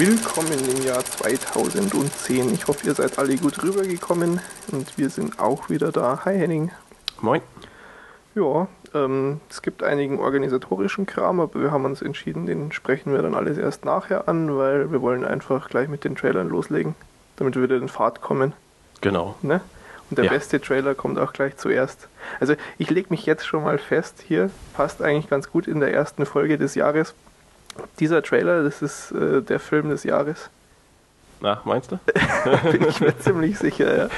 Willkommen im Jahr 2010. Ich hoffe, ihr seid alle gut rübergekommen und wir sind auch wieder da. Hi Henning. Moin. Ja, ähm, es gibt einigen organisatorischen Kram, aber wir haben uns entschieden, den sprechen wir dann alles erst nachher an, weil wir wollen einfach gleich mit den Trailern loslegen, damit wir wieder in Fahrt kommen. Genau. Ne? Und der Ja. beste Trailer kommt auch gleich zuerst. Also ich lege mich jetzt schon mal fest, hier passt eigentlich ganz gut in der ersten Folge des Jahres. Dieser Trailer, das ist äh, der Film des Jahres. Na, meinst du? Bin ich mir ziemlich sicher, ja.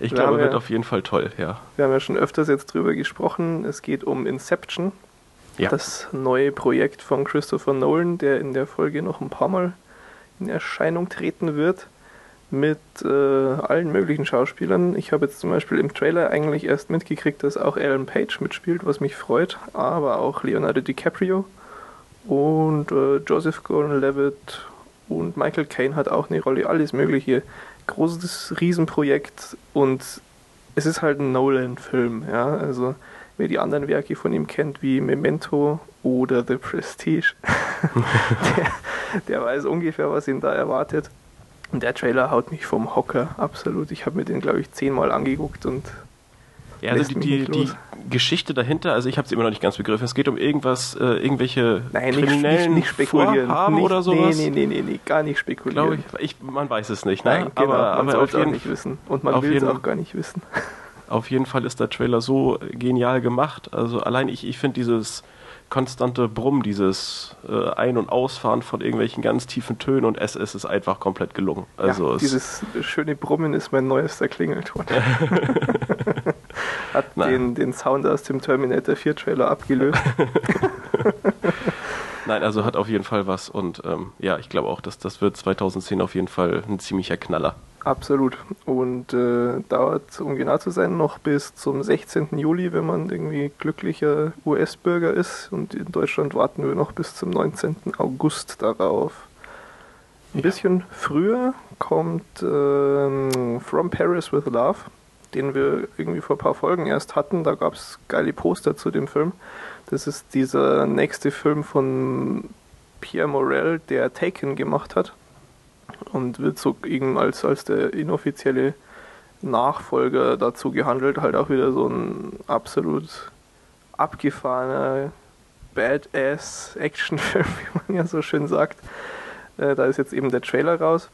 Ich Wir glaube, er wird ja- auf jeden Fall toll, ja. Wir haben ja schon öfters jetzt drüber gesprochen. Es geht um Inception, Ja. das neue Projekt von Christopher Nolan, der in der Folge noch ein paar Mal in Erscheinung treten wird. Mit äh, allen möglichen Schauspielern. Ich habe jetzt zum Beispiel im Trailer eigentlich erst mitgekriegt, dass auch Alan Page mitspielt, was mich freut. Aber auch Leonardo DiCaprio und äh, Joseph Gordon-Levitt und Michael Caine hat auch eine Rolle. Alles Mögliche. Großes Riesenprojekt und es ist halt ein Nolan-Film, ja. Also wer die anderen Werke von ihm kennt, wie Memento oder The Prestige, der, der weiß ungefähr, was ihn da erwartet. Und der Trailer haut mich vom Hocker, absolut. Ich habe mir den, glaube ich, zehnmal angeguckt und Ja, also die, die, nicht die. Geschichte dahinter, also ich habe es immer noch nicht ganz begriffen. Es geht um irgendwas, äh, irgendwelche nein, nicht, nicht, kriminellen nicht spekulieren. Vorhaben nicht, oder sowas. Nee, nee, nee, nee, gar nicht spekulieren. Glaube ich, ich, man weiß es nicht, ne? Nein, genau, aber, man aber soll auf es auch nicht wissen. Und man will es auch gar nicht wissen. auf jeden Fall ist der Trailer so genial gemacht. Also allein ich, ich finde dieses konstante Brummen, dieses äh, Ein- und Ausfahren von irgendwelchen ganz tiefen Tönen und es, es ist einfach komplett gelungen. Also ja, es, dieses schöne Brummen ist mein neuester Klingelton. Hat den, den Sound aus dem Terminator 4 Trailer abgelöst. Nein, also hat auf jeden Fall was und ähm, ja, ich glaube auch, dass das wird 2010 auf jeden Fall ein ziemlicher Knaller. Absolut. Und äh, dauert, um genau zu sein, noch bis zum 16. Juli, wenn man irgendwie glücklicher US-Bürger ist. Und in Deutschland warten wir noch bis zum 19. August darauf. Ein bisschen früher kommt ähm, From Paris with Love, den wir irgendwie vor ein paar Folgen erst hatten. Da gab es geile Poster zu dem Film. Das ist dieser nächste Film von Pierre Morel, der Taken gemacht hat und wird so eben als, als der inoffizielle Nachfolger dazu gehandelt. Halt auch wieder so ein absolut abgefahrener Badass-Actionfilm, wie man ja so schön sagt. Äh, da ist jetzt eben der Trailer raus.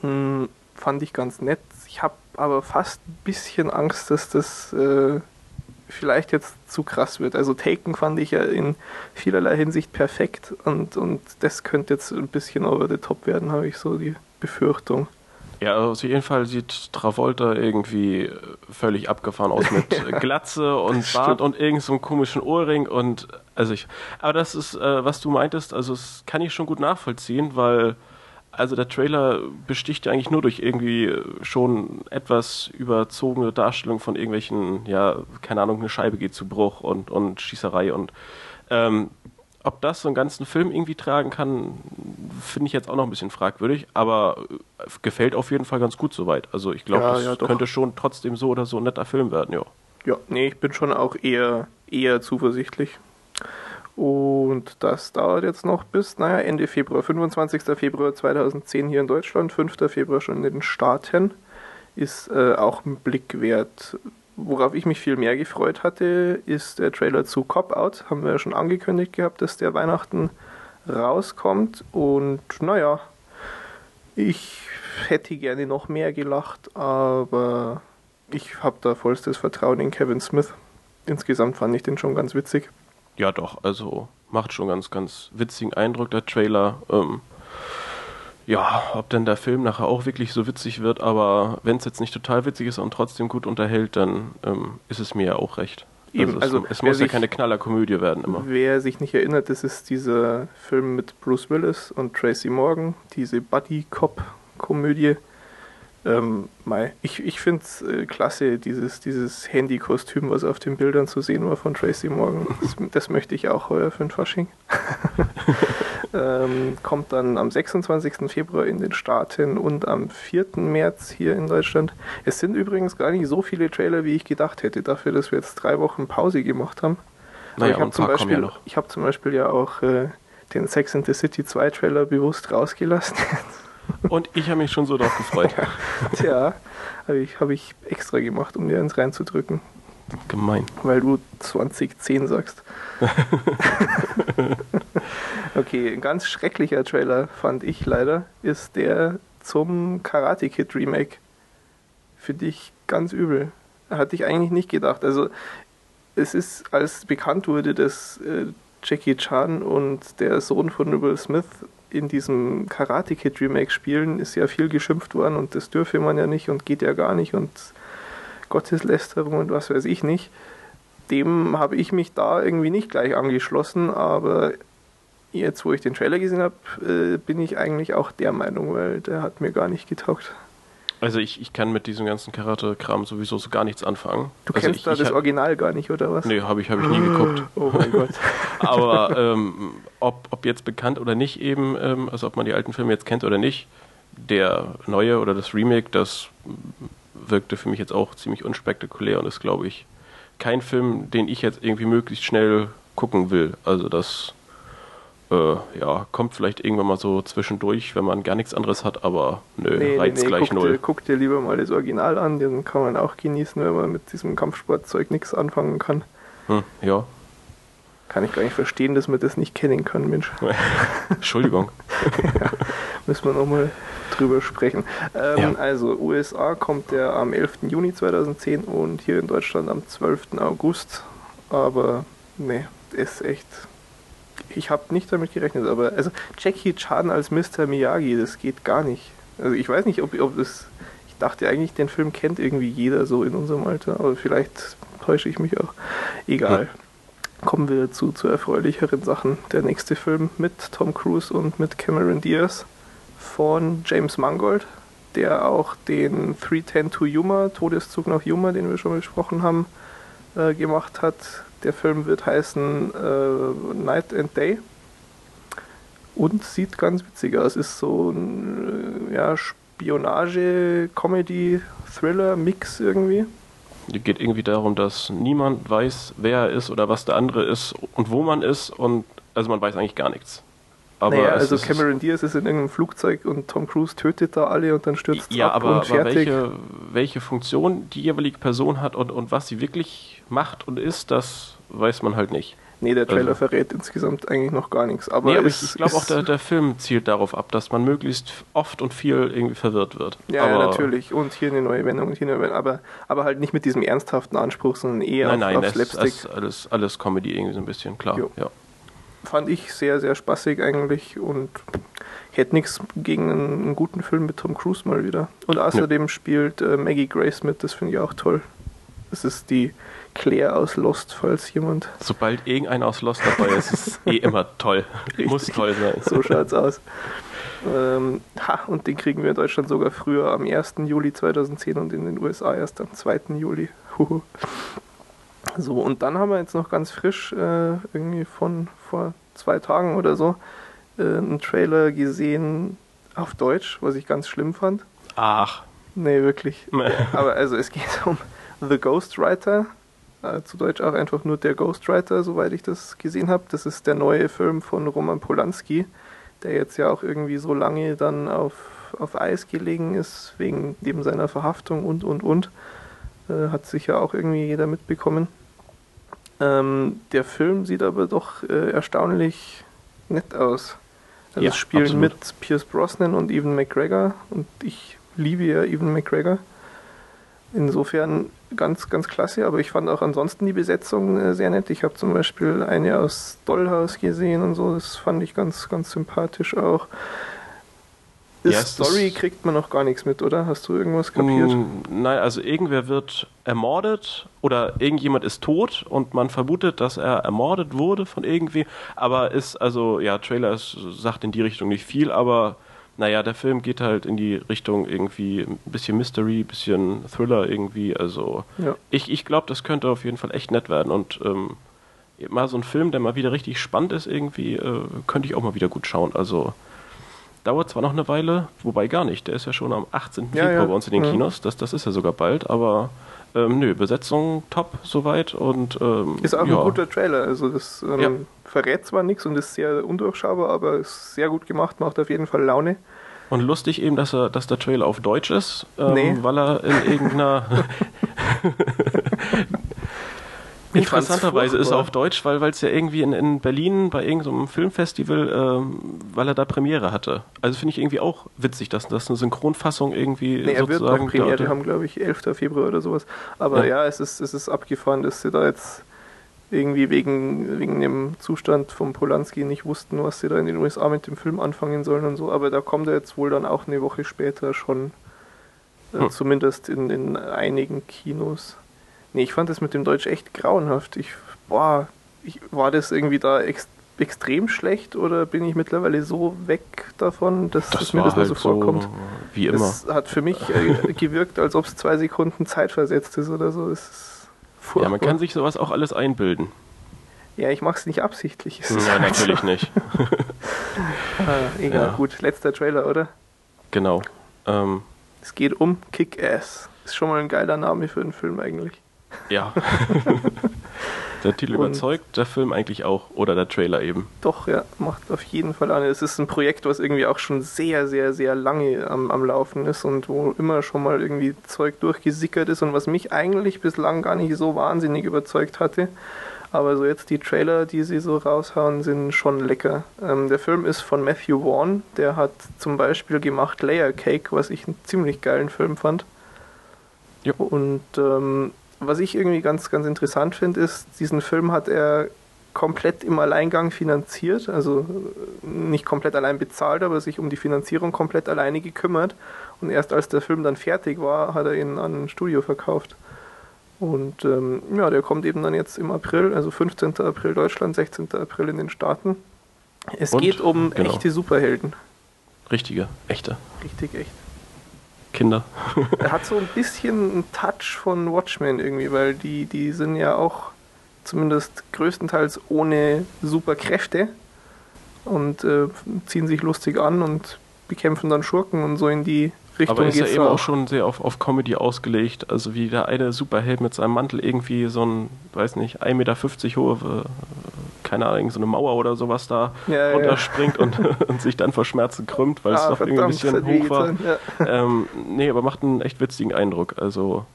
Hm, fand ich ganz nett. Ich habe aber fast ein bisschen Angst, dass das äh, vielleicht jetzt zu krass wird. Also Taken fand ich ja in vielerlei Hinsicht perfekt und, und das könnte jetzt ein bisschen over the top werden, habe ich so die Befürchtung. Ja, also auf jeden Fall sieht Travolta irgendwie äh, völlig abgefahren aus mit Glatze und stimmt. Bart und irgend so einem komischen Ohrring und also ich. Aber das ist, äh, was du meintest, also das kann ich schon gut nachvollziehen, weil also der Trailer besticht ja eigentlich nur durch irgendwie äh, schon etwas überzogene Darstellung von irgendwelchen, ja, keine Ahnung, eine Scheibe geht zu Bruch und, und Schießerei und ähm, ob das so einen ganzen Film irgendwie tragen kann, finde ich jetzt auch noch ein bisschen fragwürdig, aber äh, gefällt auf jeden Fall ganz gut soweit. Also ich glaube, Ja, das ja, könnte schon trotzdem so oder so ein netter Film werden, ja. Ja, nee, ich bin schon auch eher, eher zuversichtlich. Und das dauert jetzt noch bis, naja, Ende Februar, 25. Februar 2010 hier in Deutschland, 5. Februar schon in den Staaten. Ist äh, auch ein Blick wert. Worauf ich mich viel mehr gefreut hatte, ist der Trailer zu Cop Out. Haben wir ja schon angekündigt gehabt, dass der Weihnachten rauskommt. Und naja, ich hätte gerne noch mehr gelacht, aber ich habe da vollstes Vertrauen in Kevin Smith. Insgesamt fand ich den schon ganz witzig. Ja, doch, also macht schon ganz, ganz witzigen Eindruck, der Trailer. Ähm, ja, ob denn der Film nachher auch wirklich so witzig wird, aber wenn es jetzt nicht total witzig ist und trotzdem gut unterhält, dann ähm, ist es mir ja auch recht. Eben, es, also, es wer muss ja sich- keine Knallerkomödie werden immer. Wer sich nicht erinnert, das ist dieser Film mit Bruce Willis und Tracy Morgan, diese Buddy-Cop-Komödie. Ähm, mei, ich ich finde es äh, klasse, dieses, dieses Handy-Kostüm, was auf den Bildern zu sehen war von Tracy Morgan. Das, das möchte ich auch heuer für den Fasching. ähm, kommt dann am 26. Februar in den Staaten und am 4. März hier in Deutschland. Es sind übrigens gar nicht so viele Trailer, wie ich gedacht hätte, dafür, dass wir jetzt drei Wochen Pause gemacht haben. Naja, ich habe zum, ein Beispiel- ja ich hab zum Beispiel ja auch äh, den Sex and the City 2 Trailer bewusst rausgelassen. Und ich habe mich schon so darauf gefreut. Tja, habe ich, hab ich extra gemacht, um dir eins reinzudrücken. Gemein. Weil du 2010 sagst. okay, ein ganz schrecklicher Trailer fand ich leider, ist der zum Karate Kid Remake. Finde ich ganz übel. Hatte ich eigentlich nicht gedacht. Also, es ist, als bekannt wurde, dass äh, Jackie Chan und der Sohn von Will Smith in diesem Karate Kid Remake spielen, ist ja viel geschimpft worden und das dürfe man ja nicht und geht ja gar nicht und Gotteslästerung und was weiß ich nicht. Dem habe ich mich da irgendwie nicht gleich angeschlossen, aber jetzt, wo ich den Trailer gesehen habe, äh, bin ich eigentlich auch der Meinung, weil der hat mir gar nicht getaugt. Also ich, ich kann mit diesem ganzen Karate-Kram sowieso so gar nichts anfangen. Du also kennst ich, da ich das Original gar nicht, oder was? Nee, habe ich, hab ich nie geguckt. Oh mein Gott. Aber ähm, ob, ob jetzt bekannt oder nicht eben, ähm, also ob man die alten Filme jetzt kennt oder nicht, der neue oder das Remake, das wirkte für mich jetzt auch ziemlich unspektakulär und ist, glaube ich, kein Film, den ich jetzt irgendwie möglichst schnell gucken will. Also das äh, ja, kommt vielleicht irgendwann mal so zwischendurch, wenn man gar nichts anderes hat, aber nö, Nee, nee, Reiz nee, gleich guck, null. dir, guck dir lieber mal das Original an, den kann man auch genießen, wenn man mit diesem Kampfsportzeug nichts anfangen kann. Hm, ja, Kann ich gar nicht verstehen, dass man das nicht kennen kann, Mensch. Entschuldigung. Müssen wir nochmal drüber sprechen. Ähm, Ja. Also, USA kommt der am 11. Juni 2010 und hier in Deutschland am 12. August. Aber, nee, ist echt. Ich habe nicht damit gerechnet, aber also Jackie Chan als Mr. Miyagi, das geht gar nicht. Also ich weiß nicht, ob, ob das. Ich dachte eigentlich, den Film kennt irgendwie jeder so in unserem Alter, aber vielleicht täusche ich mich auch. Egal. Kommen wir zu, zu erfreulicheren Sachen. Der nächste Film mit Tom Cruise und mit Cameron Diaz von James Mangold, der auch den 310 to Yuma, Todeszug nach Yuma, den wir schon besprochen haben, äh, gemacht hat. Der Film wird heißen äh, Night and Day und sieht ganz witzig aus. Ist so ein äh, ja, Spionage, Comedy, Thriller, Mix irgendwie. Es geht irgendwie darum, dass niemand weiß, wer er ist oder was der andere ist und wo man ist und also man weiß eigentlich gar nichts. Aber naja, es also Cameron Diaz ist in irgendeinem Flugzeug und Tom Cruise tötet da alle und dann stürzt ja, ab aber, und aber fertig. welche, welche Funktion die jeweilige Person hat und, und was sie wirklich macht und ist, das weiß man halt nicht. Nee, der Trailer Also- verrät insgesamt eigentlich noch gar nichts. Aber, nee, aber es ich, glaube auch, ist- der, der Film zielt darauf ab, dass man möglichst oft und viel irgendwie verwirrt wird. Ja, aber, ja, natürlich. Und hier eine neue Wendung und hier eine Wendung. Aber, aber halt nicht mit diesem ernsthaften Anspruch, sondern eher Nein, nein, auf, auf es ist Slapstick. es ist alles, alles Comedy irgendwie so ein bisschen, klar. Jo. Ja. Fand ich sehr, sehr spaßig eigentlich und hätte nichts gegen einen, einen guten Film mit Tom Cruise mal wieder. Und außerdem spielt äh, Maggie Grace mit, das finde ich auch toll. Das ist die Claire aus Lost, falls jemand. Sobald irgendeiner aus Lost dabei ist, ist es eh immer toll. Muss Richtig. toll sein. So schaut's aus. Ähm, ha, und den kriegen wir in Deutschland sogar früher am 1. Juli 2010 und in den USA erst am 2. Juli. So, und dann haben wir jetzt noch ganz frisch, äh, irgendwie von vor zwei Tagen oder so, äh, einen Trailer gesehen auf Deutsch, was ich ganz schlimm fand. Ach, Nee, wirklich. Aber also es geht um The Ghostwriter. Äh, zu Deutsch auch einfach nur der Ghostwriter, soweit ich das gesehen habe. Das ist der neue Film von Roman Polanski, der jetzt ja auch irgendwie so lange dann auf, auf Eis gelegen ist, wegen eben seiner Verhaftung und und und. Äh, hat sicher auch irgendwie jeder mitbekommen. Ähm, der Film sieht aber doch äh, erstaunlich nett aus. Also Ja, spielen absolut. mit Pierce Brosnan und Evan McGregor und ich liebe ja Evan McGregor. Insofern ganz, ganz klasse, aber ich fand auch ansonsten die Besetzung äh, sehr nett. Ich habe zum Beispiel eine aus Dollhouse gesehen und so, das fand ich ganz, ganz sympathisch auch. Ja, Story kriegt man noch gar nichts mit, oder? Hast du irgendwas kapiert? Mm, Nein, also irgendwer wird ermordet oder irgendjemand ist tot und man vermutet, dass er ermordet wurde von irgendwie, aber ist, also, ja, Trailer ist, sagt in die Richtung nicht viel, aber naja, der Film geht halt in die Richtung irgendwie ein bisschen Mystery, ein bisschen Thriller irgendwie, also Ja. ich, ich glaube, das könnte auf jeden Fall echt nett werden und ähm, mal so ein Film, der mal wieder richtig spannend ist irgendwie, äh, könnte ich auch mal wieder gut schauen, also dauert zwar noch eine Weile, wobei gar nicht. Der ist ja schon am 18. Ja, Februar ja. bei uns in den. Kinos. Das, das ist ja sogar bald, aber Ähm, nö, Besetzung top soweit und ähm, Ist auch ja, ein guter Trailer. Also das ähm, Ja. verrät zwar nichts und ist sehr undurchschaubar, aber ist sehr gut gemacht, macht auf jeden Fall Laune. Und lustig eben, dass er, dass der Trailer auf Deutsch ist, ähm, Nee. weil er in irgendeiner interessanterweise ist er auf Deutsch, weil es ja irgendwie in, in Berlin bei irgendeinem Filmfestival, ähm, weil er da Premiere hatte. Also finde ich irgendwie auch witzig, dass das eine Synchronfassung irgendwie Nee, er wird sozusagen noch Premiere haben, glaube ich, 11. Februar oder sowas. Aber Ja. ja, es, ist, es ist abgefahren, dass sie da jetzt irgendwie wegen, wegen dem Zustand von Polanski nicht wussten, was sie da in den USA mit dem Film anfangen sollen und so. Aber da kommt er jetzt wohl dann auch eine Woche später schon, äh, Hm. zumindest in, in einigen Kinos. Nee, ich fand das mit dem Deutsch echt grauenhaft. Ich, boah, ich, war das irgendwie da ex, extrem schlecht oder bin ich mittlerweile so weg davon, dass, Das dass mir das nur halt so vorkommt? wie immer. Es hat für mich äh, gewirkt, als ob es zwei Sekunden Zeit versetzt ist oder so. Es ist furchtbar. Ja, man kann sich sowas auch alles einbilden. ja, ich mache es nicht absichtlich. Es halt natürlich so. nicht. Ah, egal, Ja. gut. Letzter Trailer, oder? Genau. Ähm, Es geht um Kick-Ass. Ist schon mal ein geiler Name für einen Film eigentlich. Ja. der Titel Und- überzeugt, der Film eigentlich auch. Oder der Trailer eben. Doch, ja, macht auf jeden Fall an. Es ist ein Projekt, was irgendwie auch schon sehr, sehr, sehr lange am, am Laufen ist und wo immer schon mal irgendwie Zeug durchgesickert ist und was mich eigentlich bislang gar nicht so wahnsinnig überzeugt hatte. Aber so jetzt die Trailer, die sie so raushauen, sind schon lecker. Ähm, der Film ist von Matthew Vaughn, der hat zum Beispiel gemacht Layer Cake, was ich einen ziemlich geilen Film fand. Ja. Und ähm, was ich irgendwie ganz, ganz interessant finde, ist, diesen Film hat er komplett im Alleingang finanziert, also äh, nicht komplett allein bezahlt, aber sich um die Finanzierung komplett alleine gekümmert. Und erst als der Film dann fertig war, hat er ihn an ein Studio verkauft. Und ähm, ja, der kommt eben dann jetzt im April, also 15. April Deutschland, 16. April in den Staaten. Es Und? geht um Genau. echte Superhelden. Richtige, echte Richtig echt. Kinder. Er hat so ein bisschen einen Touch von Watchmen irgendwie, weil die, die sind ja auch zumindest größtenteils ohne Superkräfte und äh, ziehen sich lustig an und bekämpfen dann Schurken und so in die Richtung Aber ist ja eben auch schon sehr auf, auf Comedy ausgelegt. Also wie der eine Superheld mit seinem Mantel irgendwie so ein, weiß nicht, 1,50 Meter hohe, keine Ahnung, so eine Mauer oder sowas da Ja, ja. runterspringt Und, und sich dann vor Schmerzen krümmt, weil es Ah, doch irgendwie ein bisschen hoch war. Ja. ähm, nee, aber macht einen echt witzigen Eindruck. Also,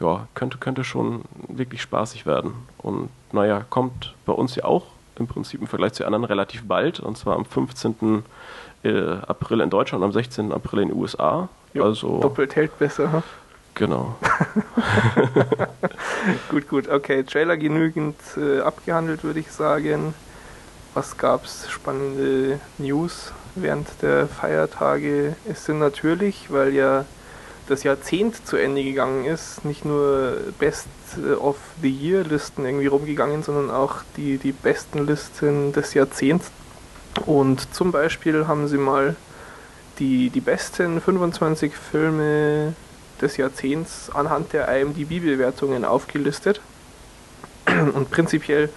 ja, könnte, könnte schon wirklich spaßig werden. Und naja, kommt bei uns ja auch im Prinzip im Vergleich zu anderen relativ bald. Und zwar am 15. äh, April in Deutschland und am 16. April in den USA. Jo, also, Doppelt hält besser. Genau. Gut, gut. Okay, Trailer genügend äh, abgehandelt, würde ich sagen. Was gab's spannende News während der Feiertage? Es sind natürlich, weil ja das Jahrzehnt zu Ende gegangen ist, nicht nur Best of the Year Listen irgendwie rumgegangen, sondern auch die, die besten Listen des Jahrzehnts. Und zum Beispiel haben sie mal die, die besten 25 Filme des Jahrzehnts anhand der IMDb-Bewertungen aufgelistet. Und prinzipiell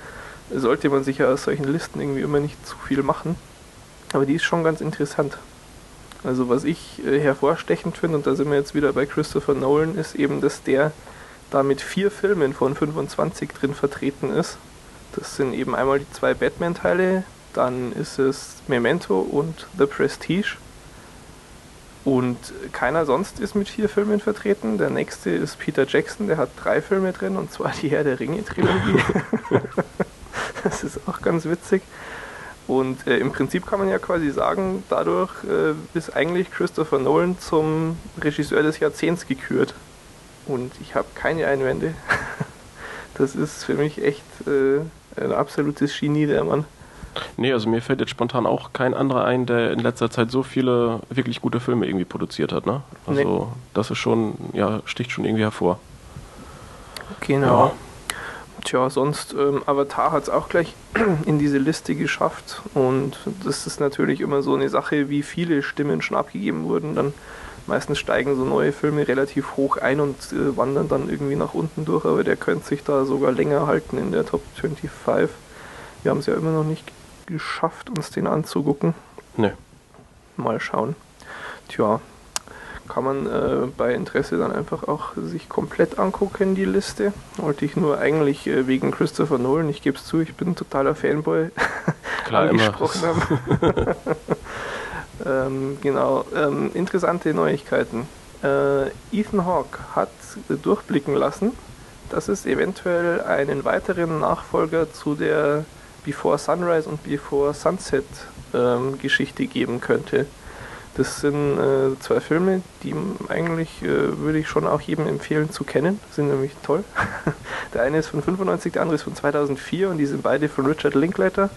sollte man sich ja aus solchen Listen irgendwie immer nicht zu viel machen. Aber die ist schon ganz interessant. Also was ich äh, hervorstechend finde, und da sind wir jetzt wieder bei Christopher Nolan, ist eben, dass der da mit vier Filmen von 25 drin vertreten ist. Das sind eben einmal die zwei Batman-Teile, dann ist es Memento und The Prestige. Und keiner sonst ist mit vier Filmen vertreten. Der nächste ist Peter Jackson, der hat drei Filme drin, und zwar die Herr der Ringe-Trilogie. das ist auch ganz witzig. Und äh, im Prinzip kann man ja quasi sagen, dadurch äh, ist eigentlich Christopher Nolan zum Regisseur des Jahrzehnts gekürt. Und ich habe keine Einwände. das ist für mich echt äh, ein absolutes Genie, der Mann. Nee, also mir fällt jetzt spontan auch kein anderer ein, der in letzter Zeit so viele wirklich gute Filme irgendwie produziert hat, ne? Also das ist schon, ja, sticht schon irgendwie hervor. Genau. Ja. Tja, sonst ähm, Avatar hat es auch gleich in diese Liste geschafft und das ist natürlich immer so eine Sache, wie viele Stimmen schon abgegeben wurden. Dann meistens steigen so neue Filme relativ hoch ein und äh, wandern dann irgendwie nach unten durch, aber der könnte sich da sogar länger halten in der Top 25. Wir haben es ja immer noch nicht geschafft, uns den anzugucken. Nee. Mal schauen. Tja, kann man äh, bei Interesse dann einfach auch sich komplett angucken, die Liste. Wollte ich nur eigentlich äh, wegen Christopher Nolan, ich gebe es zu, ich bin ein totaler Fanboy, Klar, angesprochen haben. ähm, genau, ähm, interessante Neuigkeiten. Äh, Ethan Hawke hat durchblicken lassen, dass es eventuell einen weiteren Nachfolger zu der Before Sunrise und Before Sunset ähm, Geschichte geben könnte. Das sind äh, zwei Filme, die eigentlich äh, würde ich schon auch jedem empfehlen zu kennen. Sind nämlich toll. der eine ist von 95, der andere ist von 2004 und die sind beide von Richard Linklater.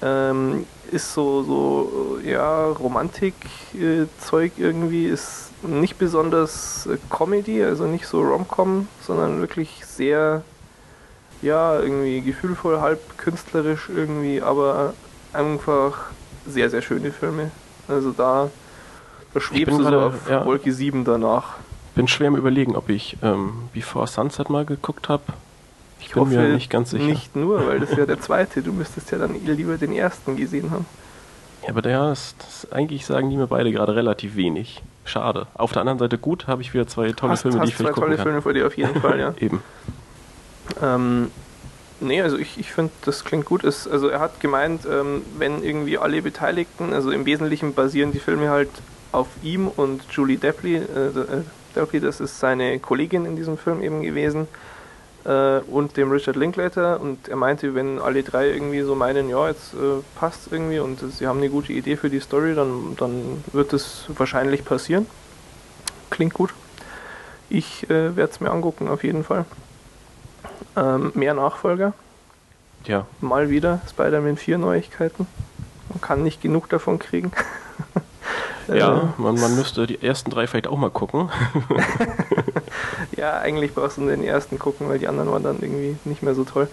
Ähm, ist so, so ja, Romantik-Zeug äh, irgendwie, ist nicht besonders äh, Comedy, also nicht so Rom-Com, sondern wirklich sehr, ja, irgendwie gefühlvoll, halb künstlerisch irgendwie, aber einfach sehr, sehr schöne Filme. Also da, da schwebst du so auf ja, Wolke 7 danach. Bin schwer im Überlegen, ob ich ähm, Before Sunset mal geguckt habe. Ich, ich bin hoffe, mir nicht ganz sicher. Nicht nur, weil das ist ja der zweite. Du müsstest ja dann lieber den ersten gesehen haben. Ja, aber der ist, das, eigentlich sagen die mir beide gerade relativ wenig. Schade. Auf der anderen Seite gut, habe ich wieder zwei tolle hast, Filme, hast die ich vielleicht gucken kann. zwei tolle Filme vor dir auf jeden Fall, ja. Eben. Ähm, Nee, also ich, ich finde, das klingt gut. Ist, also er hat gemeint, ähm, wenn irgendwie alle Beteiligten, also im Wesentlichen basieren die Filme halt auf ihm und Julie Depley, äh, äh, Depley, das ist seine Kollegin in diesem Film eben gewesen, äh, und dem Richard Linklater. Und er meinte, wenn alle drei irgendwie so meinen, ja, jetzt äh, passt irgendwie und sie haben eine gute Idee für die Story, dann, dann wird es wahrscheinlich passieren. Klingt gut. Ich äh, werde es mir angucken, auf jeden Fall. Ähm, mehr Nachfolger. Ja. Mal wieder Spider-Man 4 Neuigkeiten. Man kann nicht genug davon kriegen. ja, man, man müsste die ersten drei vielleicht auch mal gucken. ja, eigentlich brauchst du den ersten gucken, weil die anderen waren dann irgendwie nicht mehr so toll.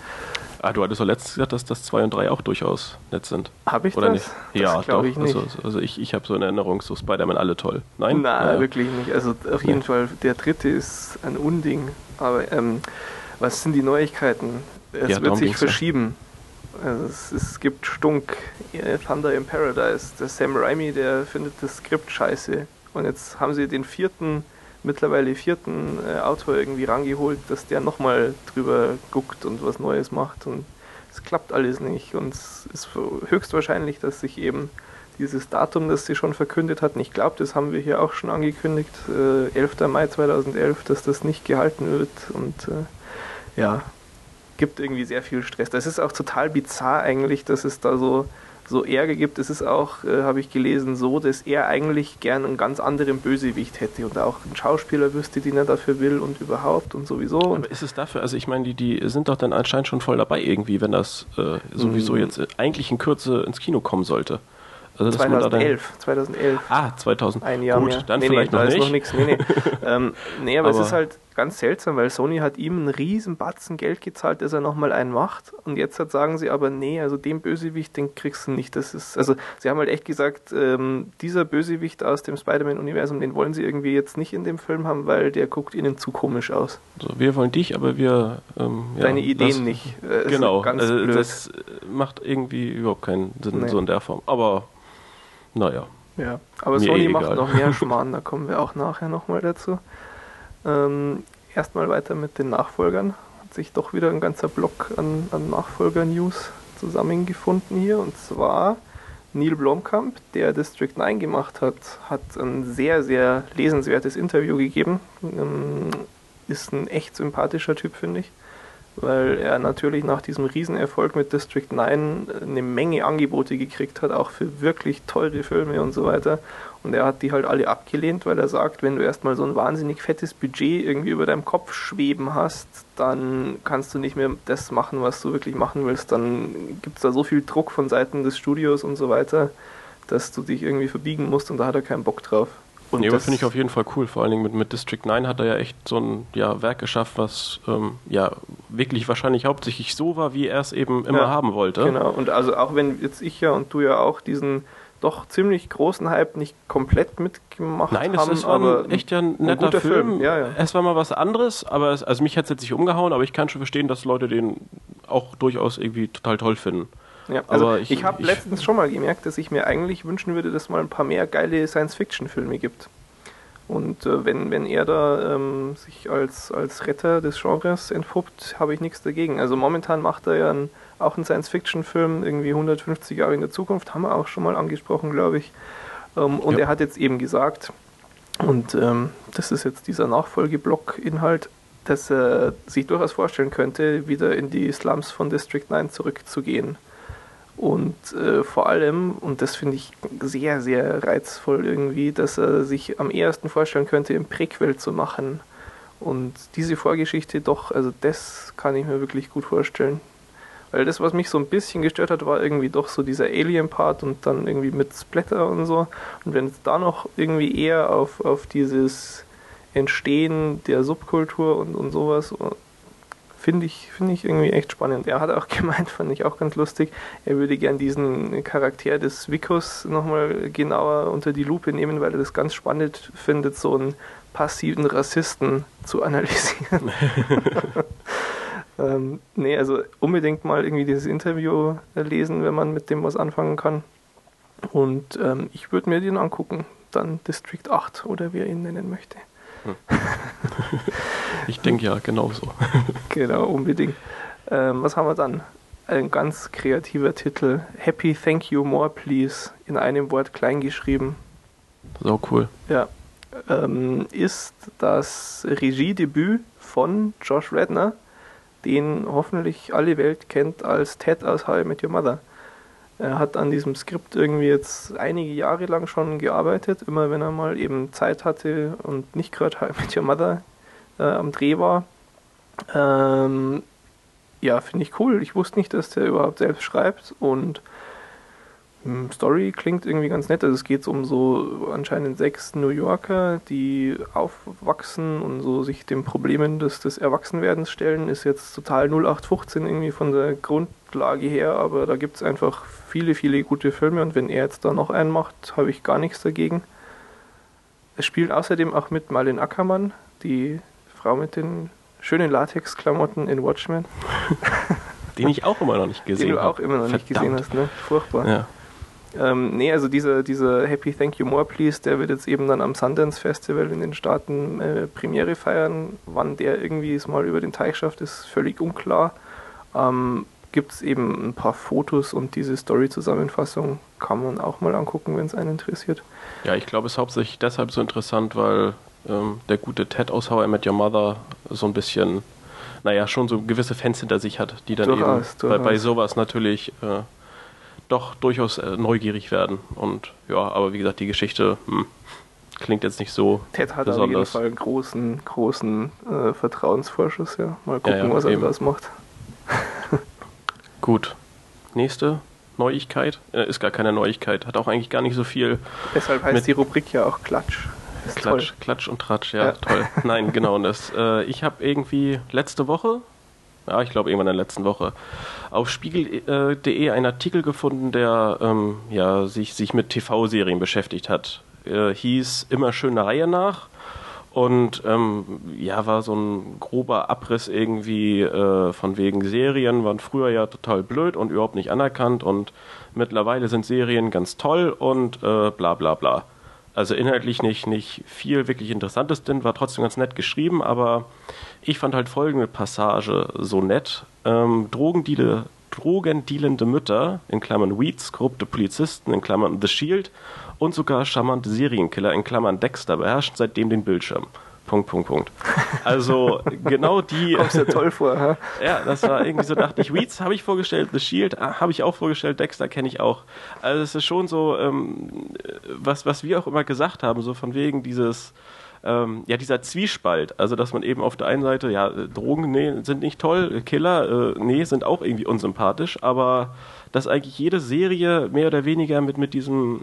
Ah, du hattest doch letztens gesagt, dass das 2 und 3 auch durchaus nett sind. Habe ich Oder das? nicht? Das ja, doch. Ich also, also, ich, ich habe so eine Erinnerung, so Spider-Man alle toll. Nein? Nein, naja. wirklich nicht. Also auf jeden nee. Fall, der dritte ist ein Unding. Aber ähm, was sind die Neuigkeiten? Es ja, wird sich verschieben. Also es, es, gibt Stunk, Thunder in Paradise. Der Sam Raimi, der findet das Skript scheiße. Und jetzt haben sie den vierten, mittlerweile vierten äh, Autor irgendwie rangeholt, dass der nochmal drüber guckt und was Neues macht. Und es klappt alles nicht. Und es ist höchstwahrscheinlich, dass sich eben dieses Datum, das sie schon verkündet hatten, ich glaube, das haben wir hier auch schon angekündigt, äh, 11. Mai 2011, dass das nicht gehalten wird. Und äh, ja, gibt irgendwie sehr viel Stress. Das ist auch total bizarr eigentlich, dass es da so, so Ärger gibt. Es ist auch, äh, habe ich gelesen, so, dass er eigentlich gern einen ganz anderen Bösewicht hätte und auch einen Schauspieler wüsste, den er dafür will und überhaupt und sowieso. Aber ist es dafür, also ich meine, die, die sind doch dann anscheinend schon voll dabei irgendwie, wenn das äh, sowieso mhm. jetzt eigentlich in Kürze ins Kino kommen sollte. Also 2011, 2011. Ah, 2000. Ein Jahr Gut, mehr. dann nee, vielleicht nee, noch da nicht. ist noch nichts. Nee, nee. ähm, nee aber, aber, es ist halt ganz seltsam, weil Sony hat ihm einen riesen Batzen Geld gezahlt, dass er nochmal einen macht. Und jetzt halt sagen sie aber, nee, also den Bösewicht, den kriegst du nicht. Das ist, also sie haben halt echt gesagt, ähm, dieser Bösewicht aus dem Spider-Man-Universum, den wollen sie irgendwie jetzt nicht in dem Film haben, weil der guckt ihnen zu komisch aus. Also wir wollen dich, aber wir... Ähm, ja, Deine Ideen das, nicht. Äh, genau, also, das macht irgendwie überhaupt keinen Sinn nee. so in der Form. Aber naja. Ja, aber Sony eh macht noch mehr Schmarrn, da kommen wir auch nachher nochmal dazu. Ähm, erstmal weiter mit den Nachfolgern. Hat sich doch wieder ein ganzer Block an, an Nachfolger-News zusammengefunden hier. Und zwar Neil Blomkamp, der District 9 gemacht hat, hat ein sehr, sehr lesenswertes Interview gegeben. Ähm, ist ein echt sympathischer Typ, finde ich weil er natürlich nach diesem Riesenerfolg mit District 9 eine Menge Angebote gekriegt hat, auch für wirklich teure Filme und so weiter. Und er hat die halt alle abgelehnt, weil er sagt, wenn du erstmal so ein wahnsinnig fettes Budget irgendwie über deinem Kopf schweben hast, dann kannst du nicht mehr das machen, was du wirklich machen willst. Dann gibt es da so viel Druck von Seiten des Studios und so weiter, dass du dich irgendwie verbiegen musst und da hat er keinen Bock drauf. Und nee, aber finde ich auf jeden Fall cool. Vor allen Dingen mit, mit District 9 hat er ja echt so ein ja, Werk geschafft, was ähm, ja wirklich wahrscheinlich hauptsächlich so war, wie er es eben immer ja, haben wollte. Genau, und also auch wenn jetzt ich ja und du ja auch diesen doch ziemlich großen Hype nicht komplett mitgemacht Nein, haben, ist aber echt ja ein netter ein Film. Film. Ja, ja. Es war mal was anderes, aber es, also mich hat es jetzt nicht umgehauen, aber ich kann schon verstehen, dass Leute den auch durchaus irgendwie total toll finden. Ja, also ich, ich habe letztens schon mal gemerkt, dass ich mir eigentlich wünschen würde, dass es mal ein paar mehr geile Science-Fiction-Filme gibt. Und äh, wenn, wenn er da ähm, sich als, als Retter des Genres entpuppt, habe ich nichts dagegen. Also momentan macht er ja einen, auch einen Science-Fiction-Film, irgendwie 150 Jahre in der Zukunft, haben wir auch schon mal angesprochen, glaube ich. Ähm, und ja. er hat jetzt eben gesagt, und ähm, das ist jetzt dieser Nachfolgeblock-Inhalt, dass er sich durchaus vorstellen könnte, wieder in die Slums von District 9 zurückzugehen. Und äh, vor allem, und das finde ich sehr, sehr reizvoll irgendwie, dass er sich am ehesten vorstellen könnte, im Prequel zu machen. Und diese Vorgeschichte doch, also das kann ich mir wirklich gut vorstellen. Weil das, was mich so ein bisschen gestört hat, war irgendwie doch so dieser Alien-Part und dann irgendwie mit Splatter und so. Und wenn es da noch irgendwie eher auf, auf dieses Entstehen der Subkultur und, und sowas finde ich, find ich irgendwie echt spannend. Er hat auch gemeint, fand ich auch ganz lustig, er würde gern diesen Charakter des Vicus nochmal genauer unter die Lupe nehmen, weil er das ganz spannend findet, so einen passiven Rassisten zu analysieren. ähm, nee, also unbedingt mal irgendwie dieses Interview lesen, wenn man mit dem was anfangen kann. Und ähm, ich würde mir den angucken. Dann District 8 oder wie er ihn nennen möchte. Hm. ich denke ja, genauso. genau, unbedingt. Ähm, was haben wir dann? Ein ganz kreativer Titel. Happy Thank You More Please. In einem Wort klein geschrieben. So cool. Ja. Ähm, ist das Regiedebüt von Josh Redner, den hoffentlich alle Welt kennt als Ted aus How I Met Your Mother. Er hat an diesem Skript irgendwie jetzt einige Jahre lang schon gearbeitet, immer wenn er mal eben Zeit hatte und nicht gerade halt mit Your Mother äh, am Dreh war. Ähm, ja, finde ich cool. Ich wusste nicht, dass der überhaupt selbst schreibt und hm, Story klingt irgendwie ganz nett. Also es geht um so anscheinend sechs New Yorker, die aufwachsen und so sich den Problemen des, des Erwachsenwerdens stellen. Ist jetzt total 0815 irgendwie von der Grundlage her, aber da gibt es einfach viele, viele gute Filme und wenn er jetzt da noch einen macht, habe ich gar nichts dagegen. Es spielt außerdem auch mit Marlene Ackermann, die Frau mit den schönen Latexklamotten in Watchmen. Den ich auch immer noch nicht gesehen habe. Den du auch immer noch Verdammt. nicht gesehen hast, ne? Furchtbar. Ja. Ähm, nee, also dieser, dieser Happy Thank You More Please, der wird jetzt eben dann am Sundance Festival in den Staaten äh, Premiere feiern. Wann der irgendwie es mal über den Teich schafft, ist völlig unklar. Ähm, Gibt es eben ein paar Fotos und diese Story-Zusammenfassung kann man auch mal angucken, wenn es einen interessiert. Ja, ich glaube, es ist hauptsächlich deshalb so interessant, weil ähm, der gute Ted aus How I Met Your Mother so ein bisschen, naja, schon so gewisse Fans hinter sich hat, die dann durchaus, eben durchaus. Bei, bei sowas natürlich äh, doch durchaus äh, neugierig werden. Und ja, aber wie gesagt, die Geschichte hm, klingt jetzt nicht so. Ted hat besonders. auf jeden Fall einen großen, großen äh, Vertrauensvorschuss, ja. Mal gucken, ja, ja, was er das macht. Gut. Nächste Neuigkeit. Äh, ist gar keine Neuigkeit. Hat auch eigentlich gar nicht so viel. Deshalb heißt die Rubrik ja auch Klatsch. Ist Klatsch, toll. Klatsch und Tratsch, ja, ja. toll. Nein, genau. Das, äh, ich habe irgendwie letzte Woche, ja, ich glaube irgendwann in der letzten Woche, auf spiegel.de einen Artikel gefunden, der ähm, ja, sich, sich mit TV-Serien beschäftigt hat. Äh, hieß immer schöne Reihe nach. Und ähm, ja, war so ein grober Abriss irgendwie äh, von wegen Serien, waren früher ja total blöd und überhaupt nicht anerkannt und mittlerweile sind Serien ganz toll und äh, bla bla bla. Also inhaltlich nicht, nicht viel wirklich Interessantes drin, war trotzdem ganz nett geschrieben, aber ich fand halt folgende Passage so nett. Ähm, Drogendeale, drogendealende Mütter, in Klammern Weeds, korrupte Polizisten, in Klammern The Shield und sogar charmante Serienkiller, in Klammern Dexter, beherrschen seitdem den Bildschirm. Punkt, Punkt, Punkt. Also genau die. Kommst ja toll vor, ha? Ja, das war irgendwie so, dachte ich, Weeds habe ich vorgestellt, The Shield ah, habe ich auch vorgestellt, Dexter kenne ich auch. Also es ist schon so, ähm, was, was wir auch immer gesagt haben, so von wegen dieses, ähm, ja, dieser Zwiespalt, also dass man eben auf der einen Seite, ja, Drogen, nee, sind nicht toll, Killer, äh, nee, sind auch irgendwie unsympathisch, aber dass eigentlich jede Serie mehr oder weniger mit, mit diesem,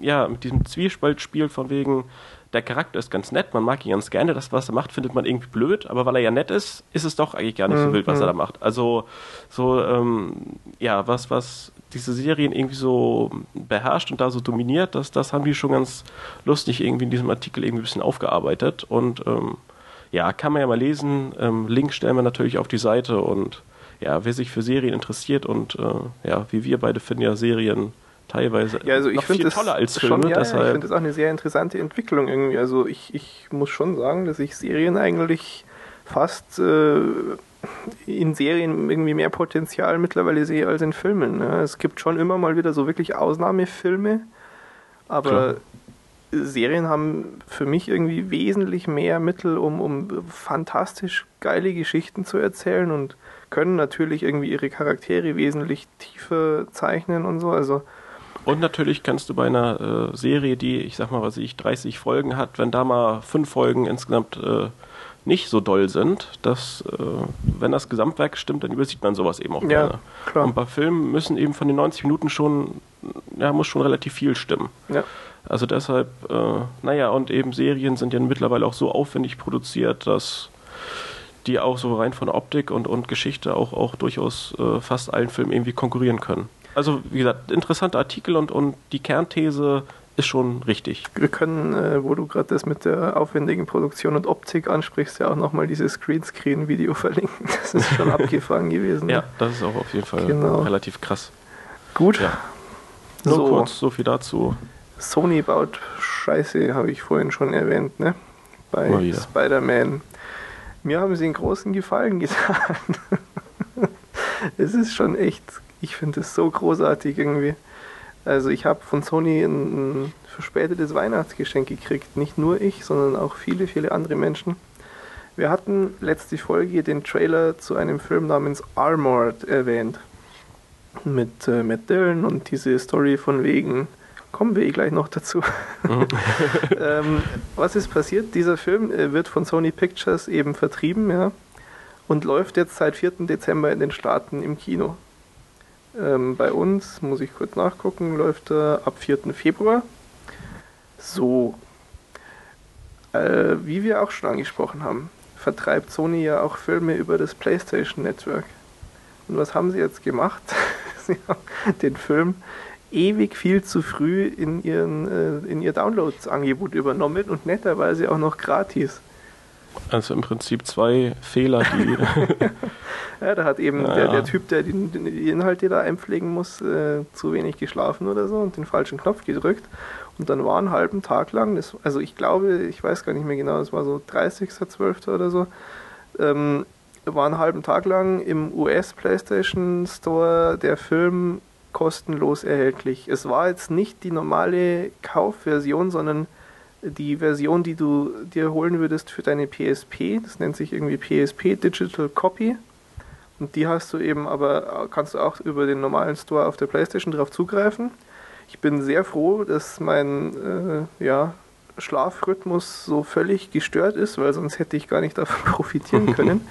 ja, mit diesem Zwiespalt spielt, von wegen, der Charakter ist ganz nett, man mag ihn ganz gerne, das, was er macht, findet man irgendwie blöd, aber weil er ja nett ist, ist es doch eigentlich gar nicht so mhm. wild, was er da macht. Also, so, ähm, ja, was, was diese Serien irgendwie so beherrscht und da so dominiert, das, das haben die schon ganz lustig irgendwie in diesem Artikel irgendwie ein bisschen aufgearbeitet und, ähm, ja, kann man ja mal lesen. Ähm, Link stellen wir natürlich auf die Seite und ja, wer sich für Serien interessiert und äh, ja, wie wir beide finden ja Serien teilweise ja, also ich noch viel toller als Filme. Schon, ja, deshalb, ich finde das auch eine sehr interessante Entwicklung irgendwie. Also ich, ich muss schon sagen, dass ich Serien eigentlich fast äh, in Serien irgendwie mehr Potenzial mittlerweile sehe als in Filmen. Ne? Es gibt schon immer mal wieder so wirklich Ausnahmefilme, aber Klar. Serien haben für mich irgendwie wesentlich mehr Mittel, um, um fantastisch geile Geschichten zu erzählen und können natürlich irgendwie ihre Charaktere wesentlich tiefer zeichnen und so. Also und natürlich kannst du bei einer äh, Serie, die, ich sag mal, was ich, 30 Folgen hat, wenn da mal fünf Folgen insgesamt äh, nicht so doll sind, dass, äh, wenn das Gesamtwerk stimmt, dann übersieht man sowas eben auch ja, gerne. Klar. Und bei Filmen müssen eben von den 90 Minuten schon, ja, muss schon relativ viel stimmen. Ja. Also deshalb, äh, naja, und eben Serien sind ja mittlerweile auch so aufwendig produziert, dass die auch so rein von Optik und, und Geschichte auch, auch durchaus äh, fast allen Filmen irgendwie konkurrieren können. Also, wie gesagt, interessante Artikel und, und die Kernthese ist schon richtig. Wir können, äh, wo du gerade das mit der aufwendigen Produktion und Optik ansprichst, ja auch nochmal dieses Greenscreen-Video verlinken. Das ist schon abgefahren gewesen. Ja, das ist auch auf jeden Fall genau. relativ krass. Gut. Ja. Nur so. kurz, so viel dazu. Sony baut Scheiße, habe ich vorhin schon erwähnt, ne? Bei Spider-Man. Mir haben sie einen großen Gefallen getan. es ist schon echt, ich finde es so großartig irgendwie. Also ich habe von Sony ein, verspätetes Weihnachtsgeschenk gekriegt. Nicht nur ich, sondern auch viele, viele andere Menschen. Wir hatten letzte Folge den Trailer zu einem Film namens Armored erwähnt. Mit äh, Matt Dillon und diese Story von wegen kommen wir eh gleich noch dazu. Mhm. ähm, was ist passiert? Dieser Film äh, wird von Sony Pictures eben vertrieben, ja, und läuft jetzt seit 4. Dezember in den Staaten im Kino. Ähm, bei uns, muss ich kurz nachgucken, läuft er ab 4. Februar. So, äh, wie wir auch schon angesprochen haben, vertreibt Sony ja auch Filme über das PlayStation Network. Und was haben sie jetzt gemacht? sie haben den Film ewig viel zu früh in, ihren, äh, in ihr Downloads-Angebot übernommen und netterweise auch noch gratis. Also im Prinzip zwei Fehler, die. ja, da hat eben ja, der, der, Typ, der die, die, Inhalte da einpflegen muss, äh, zu wenig geschlafen oder so und den falschen Knopf gedrückt. Und dann war einen halben Tag lang, das, also ich glaube, ich weiß gar nicht mehr genau, es war so 30.12. oder so, ähm, war einen halben Tag lang im US PlayStation Store der Film kostenlos erhältlich. Es war jetzt nicht die normale Kaufversion, sondern die Version, die du dir holen würdest für deine PSP. Das nennt sich irgendwie PSP Digital Copy. Und die hast du eben aber, kannst du auch über den normalen Store auf der PlayStation drauf zugreifen. Ich bin sehr froh, dass mein äh, ja, Schlafrhythmus so völlig gestört ist, weil sonst hätte ich gar nicht davon profitieren können.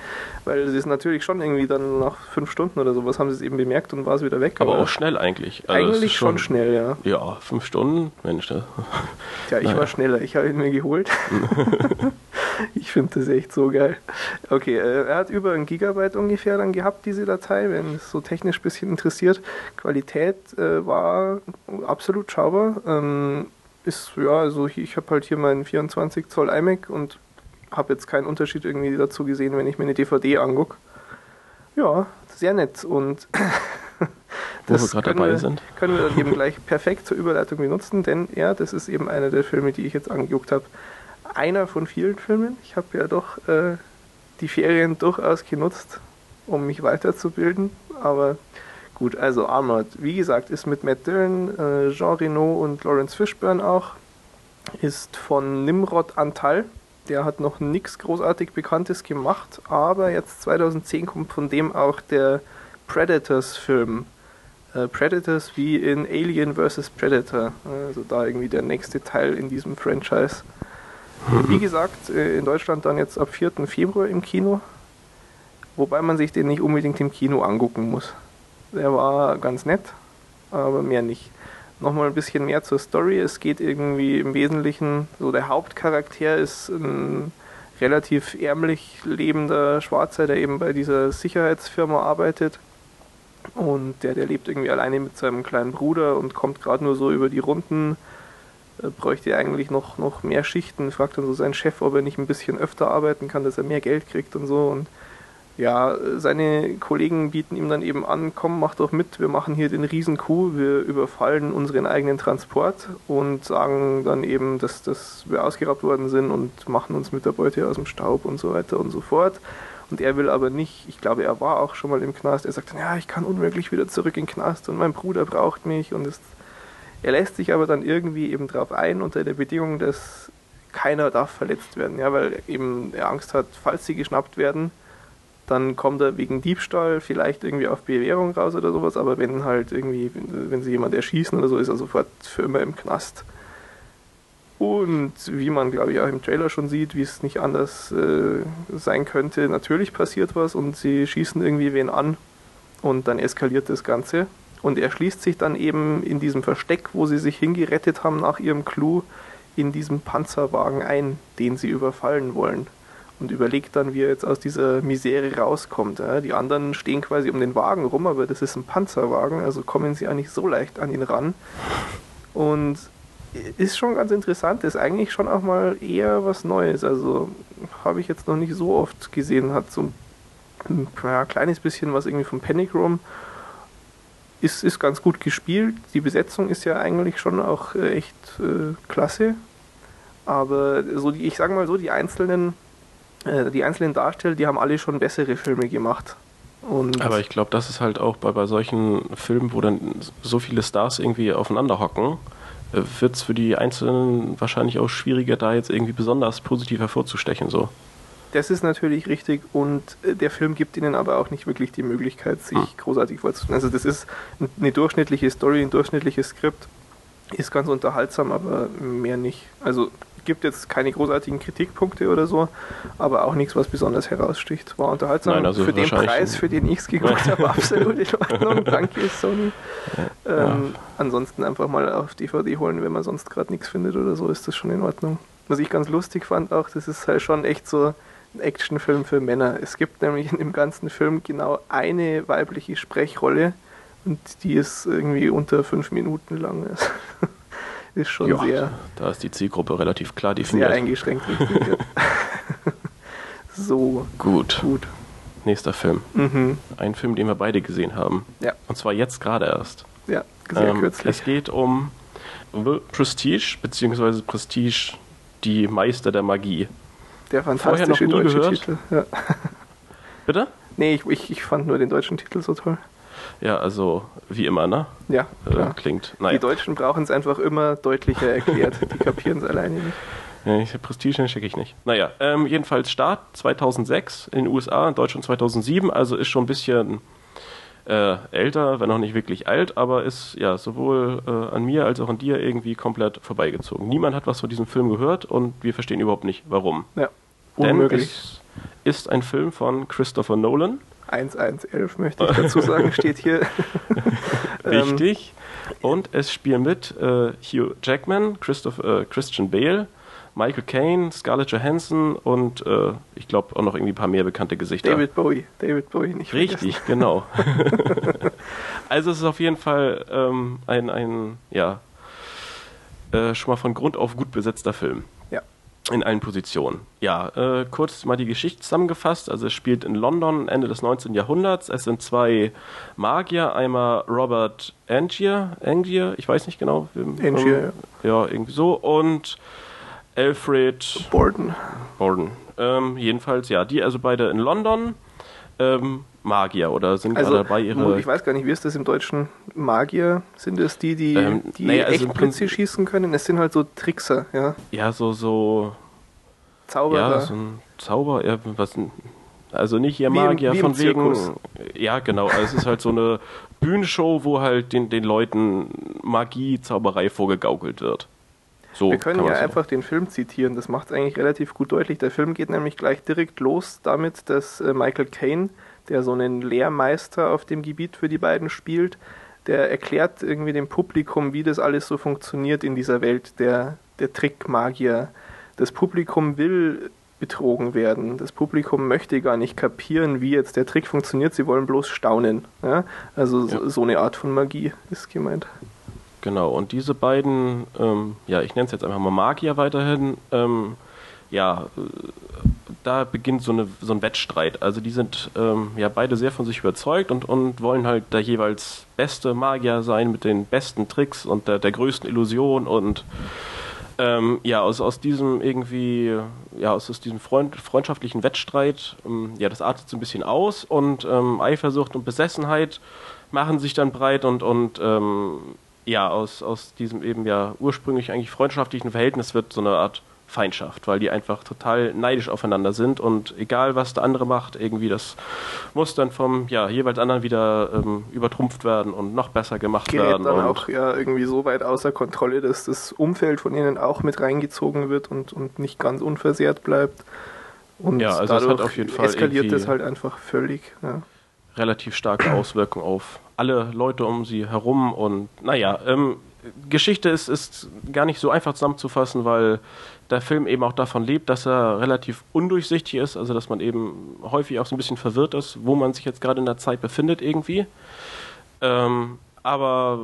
weil es ist natürlich schon irgendwie dann nach fünf Stunden oder sowas haben sie es eben bemerkt und war es wieder weg. Aber, aber auch schnell eigentlich. Also eigentlich schon, schon, schnell, ja. Ja, fünf Stunden, Mensch. Ne? Tja, ich naja. war schneller. Ich habe ihn mir geholt. ich finde das echt so geil. Okay, äh, er hat über ein Gigabyte ungefähr dann gehabt, diese Datei, wenn es so technisch ein bisschen interessiert. Qualität äh, war absolut schaubar. Ähm, ist, ja, also ich, ich habe halt hier meinen 24 Zoll iMac und habe jetzt keinen Unterschied irgendwie dazu gesehen, wenn ich mir eine DVD angucke. Ja, sehr nett und das Wo wir dabei wir, sind. können wir dann eben gleich perfekt zur Überleitung benutzen, denn ja, das ist eben einer der Filme, die ich jetzt angeguckt habe. Einer von vielen Filmen. Ich habe ja doch äh, die Ferien durchaus genutzt, um mich weiterzubilden, aber Gut, also Armored, wie gesagt, ist mit Matt Dillon, äh, Jean Reno und Lawrence Fishburne auch. Ist von Nimrod Antal. Der hat noch nichts großartig Bekanntes gemacht, aber jetzt 2010 kommt von dem auch der Predators-Film. Äh, Predators wie in Alien vs. Predator. Also da irgendwie der nächste Teil in diesem Franchise. Wie gesagt, äh, in Deutschland dann jetzt ab 4. Februar im Kino. Wobei man sich den nicht unbedingt im Kino angucken muss. Der war ganz nett, aber mehr nicht. Nochmal ein bisschen mehr zur Story. Es geht irgendwie im Wesentlichen, so der Hauptcharakter ist ein relativ ärmlich lebender Schwarzer, der eben bei dieser Sicherheitsfirma arbeitet. Und der, der lebt irgendwie alleine mit seinem kleinen Bruder und kommt gerade nur so über die Runden. Er bräuchte eigentlich noch, noch mehr Schichten. Fragt dann so seinen Chef, ob er nicht ein bisschen öfter arbeiten kann, dass er mehr Geld kriegt und so. Und ja, seine Kollegen bieten ihm dann eben an, komm, mach doch mit, wir machen hier den Riesenkuh, wir überfallen unseren eigenen Transport und sagen dann eben, dass, dass wir ausgeraubt worden sind und machen uns mit der Beute aus dem Staub und so weiter und so fort. Und er will aber nicht, ich glaube, er war auch schon mal im Knast, er sagt dann, ja, ich kann unmöglich wieder zurück in den Knast und mein Bruder braucht mich und es, er lässt sich aber dann irgendwie eben drauf ein unter der Bedingung, dass keiner darf verletzt werden, ja, weil eben er Angst hat, falls sie geschnappt werden, dann kommt er wegen Diebstahl vielleicht irgendwie auf Bewährung raus oder sowas, aber wenn halt irgendwie, wenn sie jemand erschießen oder so, ist er sofort für immer im Knast. Und wie man, glaube ich, auch im Trailer schon sieht, wie es nicht anders äh, sein könnte, natürlich passiert was und sie schießen irgendwie wen an und dann eskaliert das Ganze. Und er schließt sich dann eben in diesem Versteck, wo sie sich hingerettet haben nach ihrem Clou, in diesem Panzerwagen ein, den sie überfallen wollen und überlegt dann, wie er jetzt aus dieser Misere rauskommt. Ja. Die anderen stehen quasi um den Wagen rum, aber das ist ein Panzerwagen, also kommen sie eigentlich so leicht an ihn ran. Und ist schon ganz interessant, ist eigentlich schon auch mal eher was Neues. Also habe ich jetzt noch nicht so oft gesehen, hat so ein ja, kleines bisschen was irgendwie vom Panic Room. Ist, ist ganz gut gespielt. Die Besetzung ist ja eigentlich schon auch äh, echt äh, klasse. Aber so die, ich sage mal so, die einzelnen äh, die einzelnen Darsteller, die haben alle schon bessere Filme gemacht. Und Aber ich glaube, das ist halt auch bei, bei solchen Filmen, wo dann so viele Stars irgendwie aufeinander hocken, äh, wird es für die Einzelnen wahrscheinlich auch schwieriger, da jetzt irgendwie besonders positiv hervorzustechen. So. Das ist natürlich richtig und äh, der Film gibt ihnen aber auch nicht wirklich die Möglichkeit, sich hm. großartig vorzustellen. Also das ist eine durchschnittliche Story, ein durchschnittliches Skript, ist ganz unterhaltsam, aber mehr nicht. Also gibt jetzt keine großartigen Kritikpunkte oder so, aber auch nichts, was besonders heraussticht. War unterhaltsam. Nein, also für den Preis, für den ich es geguckt habe, absolut in Ordnung. Danke, Sony. Ja. Ähm, ansonsten einfach mal auf DVD holen, wenn man sonst gerade nichts findet oder so, ist das schon in Ordnung. Was ich ganz lustig fand auch, das ist halt schon echt so ein Actionfilm für Männer. Es gibt nämlich in dem ganzen Film genau eine weibliche Sprechrolle und die ist irgendwie unter fünf Minuten lang. ist schon ja, sehr. Da ist die Zielgruppe relativ klar definiert. Sehr eingeschränkt. so. Gut. Gut. Nächster Film. Mhm. Ein Film, den wir beide gesehen haben. Ja. Und zwar jetzt gerade erst. Ja, sehr ähm, kürzlich. Es geht um The Prestige, beziehungsweise Prestige, die Meister der Magie. Der fantastische deutsche gehört. Titel. Ja. Bitte? Nee, ich, ich, ich fand nur den deutschen Titel so toll. Ja, also wie immer, ne? Ja. Äh, klingt. Naja. Die Deutschen brauchen es einfach immer deutlicher erklärt. Die kapieren es alleine nicht. Ja, ich, Prestige schicke ich nicht. Naja, ähm, jedenfalls Start 2006 in den USA, in Deutschland 2007, also ist schon ein bisschen äh, älter, wenn auch nicht wirklich alt, aber ist ja sowohl äh, an mir als auch an dir irgendwie komplett vorbeigezogen. Niemand hat was von diesem Film gehört und wir verstehen überhaupt nicht, warum. Ja, unmöglich. Denn es ist ein Film von Christopher Nolan 1111 möchte ich dazu sagen, steht hier. Richtig. Und es spielen mit äh, Hugh Jackman, Christoph, äh, Christian Bale, Michael Caine, Scarlett Johansson und äh, ich glaube auch noch irgendwie ein paar mehr bekannte Gesichter. David Bowie. David Bowie nicht Richtig, vergessen. genau. also es ist auf jeden Fall ähm, ein, ein ja, äh, schon mal von Grund auf gut besetzter Film in allen Positionen. Ja, äh, kurz mal die Geschichte zusammengefasst. Also es spielt in London Ende des 19. Jahrhunderts. Es sind zwei Magier, einmal Robert Angier, Angier, ich weiß nicht genau. Angier, ja. ja. irgendwie so. Und Alfred Borden. Borden. Ähm, jedenfalls, ja, die also beide in London. Ähm, Magier oder sind also, gerade dabei ihre. Ich weiß gar nicht, wie ist das im Deutschen? Magier? Sind es die, die, ähm, die naja, also Blitze schießen können? Es sind halt so Trickser, ja. Ja, so, so. Zauberer. Ja, so ein Zauber, ja, was. Also nicht ihr Magier im, von wegen. Ja, genau. Also es ist halt so eine Bühnenshow, wo halt den, den Leuten Magie, Zauberei vorgegaukelt wird. So Wir können ja einfach den Film zitieren, das macht es eigentlich relativ gut deutlich. Der Film geht nämlich gleich direkt los damit, dass äh, Michael Caine der so einen Lehrmeister auf dem Gebiet für die beiden spielt, der erklärt irgendwie dem Publikum, wie das alles so funktioniert in dieser Welt der, der Trickmagier. Das Publikum will betrogen werden. Das Publikum möchte gar nicht kapieren, wie jetzt der Trick funktioniert. Sie wollen bloß staunen. Ja? Also ja. so eine Art von Magie ist gemeint. Genau, und diese beiden, ähm, ja, ich nenne es jetzt einfach mal Magier weiterhin, ähm, ja, da beginnt so, eine, so ein Wettstreit. Also die sind ähm, ja beide sehr von sich überzeugt und, und wollen halt der jeweils beste Magier sein mit den besten Tricks und der, der größten Illusion und ähm, ja, aus, aus diesem irgendwie, ja, aus, aus diesem Freund, freundschaftlichen Wettstreit, ähm, ja, das artet so ein bisschen aus und ähm, Eifersucht und Besessenheit machen sich dann breit und, und ähm, ja, aus, aus diesem eben ja ursprünglich eigentlich freundschaftlichen Verhältnis wird so eine Art Feindschaft, weil die einfach total neidisch aufeinander sind und egal was der andere macht, irgendwie das muss dann vom ja, jeweils anderen wieder ähm, übertrumpft werden und noch besser gemacht Gerät werden. dann auch ja irgendwie so weit außer Kontrolle, dass das Umfeld von ihnen auch mit reingezogen wird und, und nicht ganz unversehrt bleibt. Und Ja, also es hat dadurch auf jeden Fall eskaliert es halt einfach völlig. Ja. relativ starke Auswirkungen auf alle Leute um sie herum. Und naja, ähm, Geschichte ist, ist gar nicht so einfach zusammenzufassen, weil der Film eben auch davon lebt, dass er relativ undurchsichtig ist, also dass man eben häufig auch so ein bisschen verwirrt ist, wo man sich jetzt gerade in der Zeit befindet irgendwie. Ähm, aber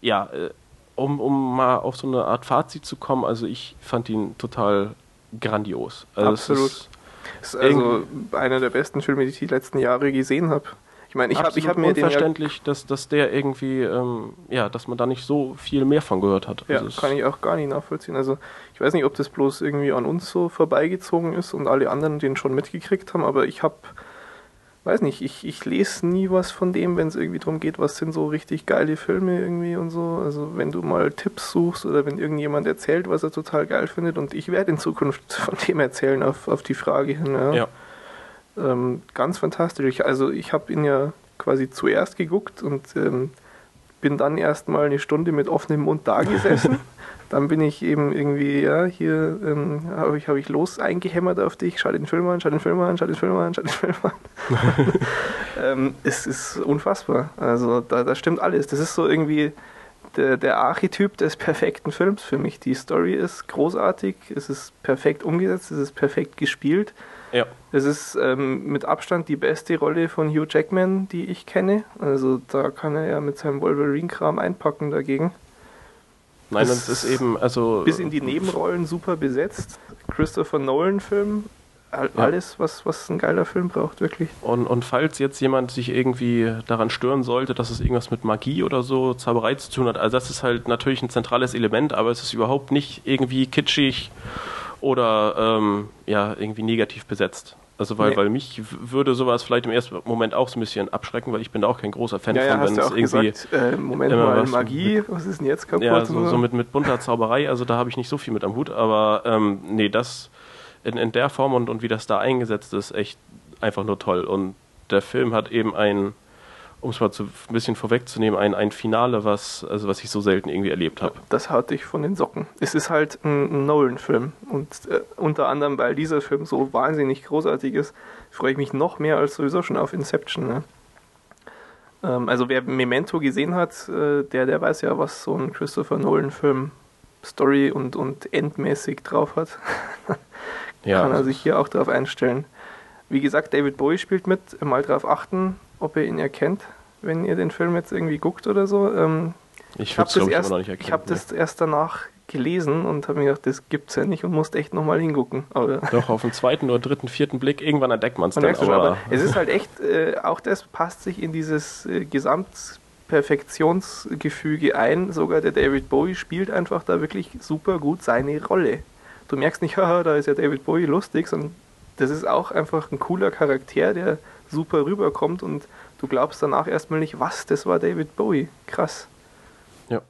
ja, äh, um, um mal auf so eine Art Fazit zu kommen, also ich fand ihn total grandios. Also es Absolut. ist- Das ist also einer der besten Filme, die ich die letzten Jahre gesehen habe. Ich meine, ich habe ich hab mir den unverständlich, dass, dass der irgendwie, ähm, ja, dass man da nicht so viel mehr von gehört hat. ja, Also kann ich auch gar nicht nachvollziehen. Also ich weiß nicht, ob das bloß irgendwie an uns so vorbeigezogen ist und alle anderen den schon mitgekriegt haben, aber ich habe, weiß nicht, ich, ich lese nie was von dem, wenn es irgendwie darum geht, was sind so richtig geile Filme irgendwie und so. Also wenn du mal Tipps suchst oder wenn irgendjemand erzählt, was er total geil findet und ich werde in Zukunft von dem erzählen auf, auf die Frage hin. Ja. ja. Ähm, ganz fantastisch. Ich, also ich habe ihn ja quasi zuerst geguckt und ähm, bin dann erst mal eine Stunde mit offenem Mund da gesessen. dann bin ich eben irgendwie, ja, hier ähm, habe ich, hab ich los eingehämmert auf dich, schau den Film an, schau den Film an, schau den Film an, schau den Film an. ähm, es ist unfassbar. Also da, da stimmt alles. Das ist so irgendwie der, der Archetyp des perfekten Films für mich. Die Story ist großartig, es ist perfekt umgesetzt, es ist perfekt gespielt. Ja. Es ist ähm, mit Abstand die beste Rolle von Hugh Jackman, die ich kenne. Also da kann er ja mit seinem Wolverine-Kram einpacken dagegen. Nein, Das ist eben, also. Bis in die Nebenrollen super besetzt. Christopher Nolan-Film. Alles, was, was ein geiler Film braucht, wirklich. Und, und falls jetzt jemand sich irgendwie daran stören sollte, dass es irgendwas mit Magie oder so, Zauberei zu tun hat, also das ist halt natürlich ein zentrales Element, aber es ist überhaupt nicht irgendwie kitschig oder ähm, ja, irgendwie negativ besetzt. Also weil, Nee. weil mich würde sowas vielleicht im ersten Moment auch so ein bisschen abschrecken, weil ich bin da auch kein großer Fan Ja, ja, von, hast wenn es irgendwie gesagt, äh, Moment mal, was Magie, was ist denn jetzt kaputt? Ja, so, so mit, mit bunter Zauberei, also da habe ich nicht so viel mit am Hut, aber ähm, nee, das in, in der Form und, und wie das da eingesetzt ist, echt einfach nur toll. Und der Film hat eben ein, um es mal zu, ein bisschen vorwegzunehmen, ein, ein Finale, was, also was ich so selten irgendwie erlebt habe. das haut dich von den Socken. Es ist halt ein, ein Nolan-Film und äh, unter anderem, weil dieser Film so wahnsinnig großartig ist, freue ich mich noch mehr als sowieso schon auf Inception. Ne? Ähm, also wer Memento gesehen hat, äh, der, der weiß ja, was so ein Christopher Nolan-Film Story und, und endmäßig drauf hat. Ja, Kann er sich hier auch drauf einstellen. Wie gesagt, David Bowie spielt mit. Mal drauf achten, ob ihr ihn erkennt, wenn ihr den Film jetzt irgendwie guckt oder so. Ähm, ich habe das, erst, ich hab das erst danach gelesen und habe mir gedacht, das gibt's ja nicht und musste echt nochmal hingucken. Aber. Doch, auf den zweiten oder dritten, vierten Blick, irgendwann entdeckt man es dann. Aber, aber es ist halt echt, äh, auch das passt sich in dieses äh, Gesamtperfektionsgefüge ein. Sogar der David Bowie spielt einfach da wirklich super gut seine Rolle. Du merkst nicht, haha, da ist ja David Bowie lustig, sondern das ist auch einfach ein cooler Charakter, der super rüberkommt und du glaubst danach erstmal nicht, was, das war David Bowie. Krass. Ja.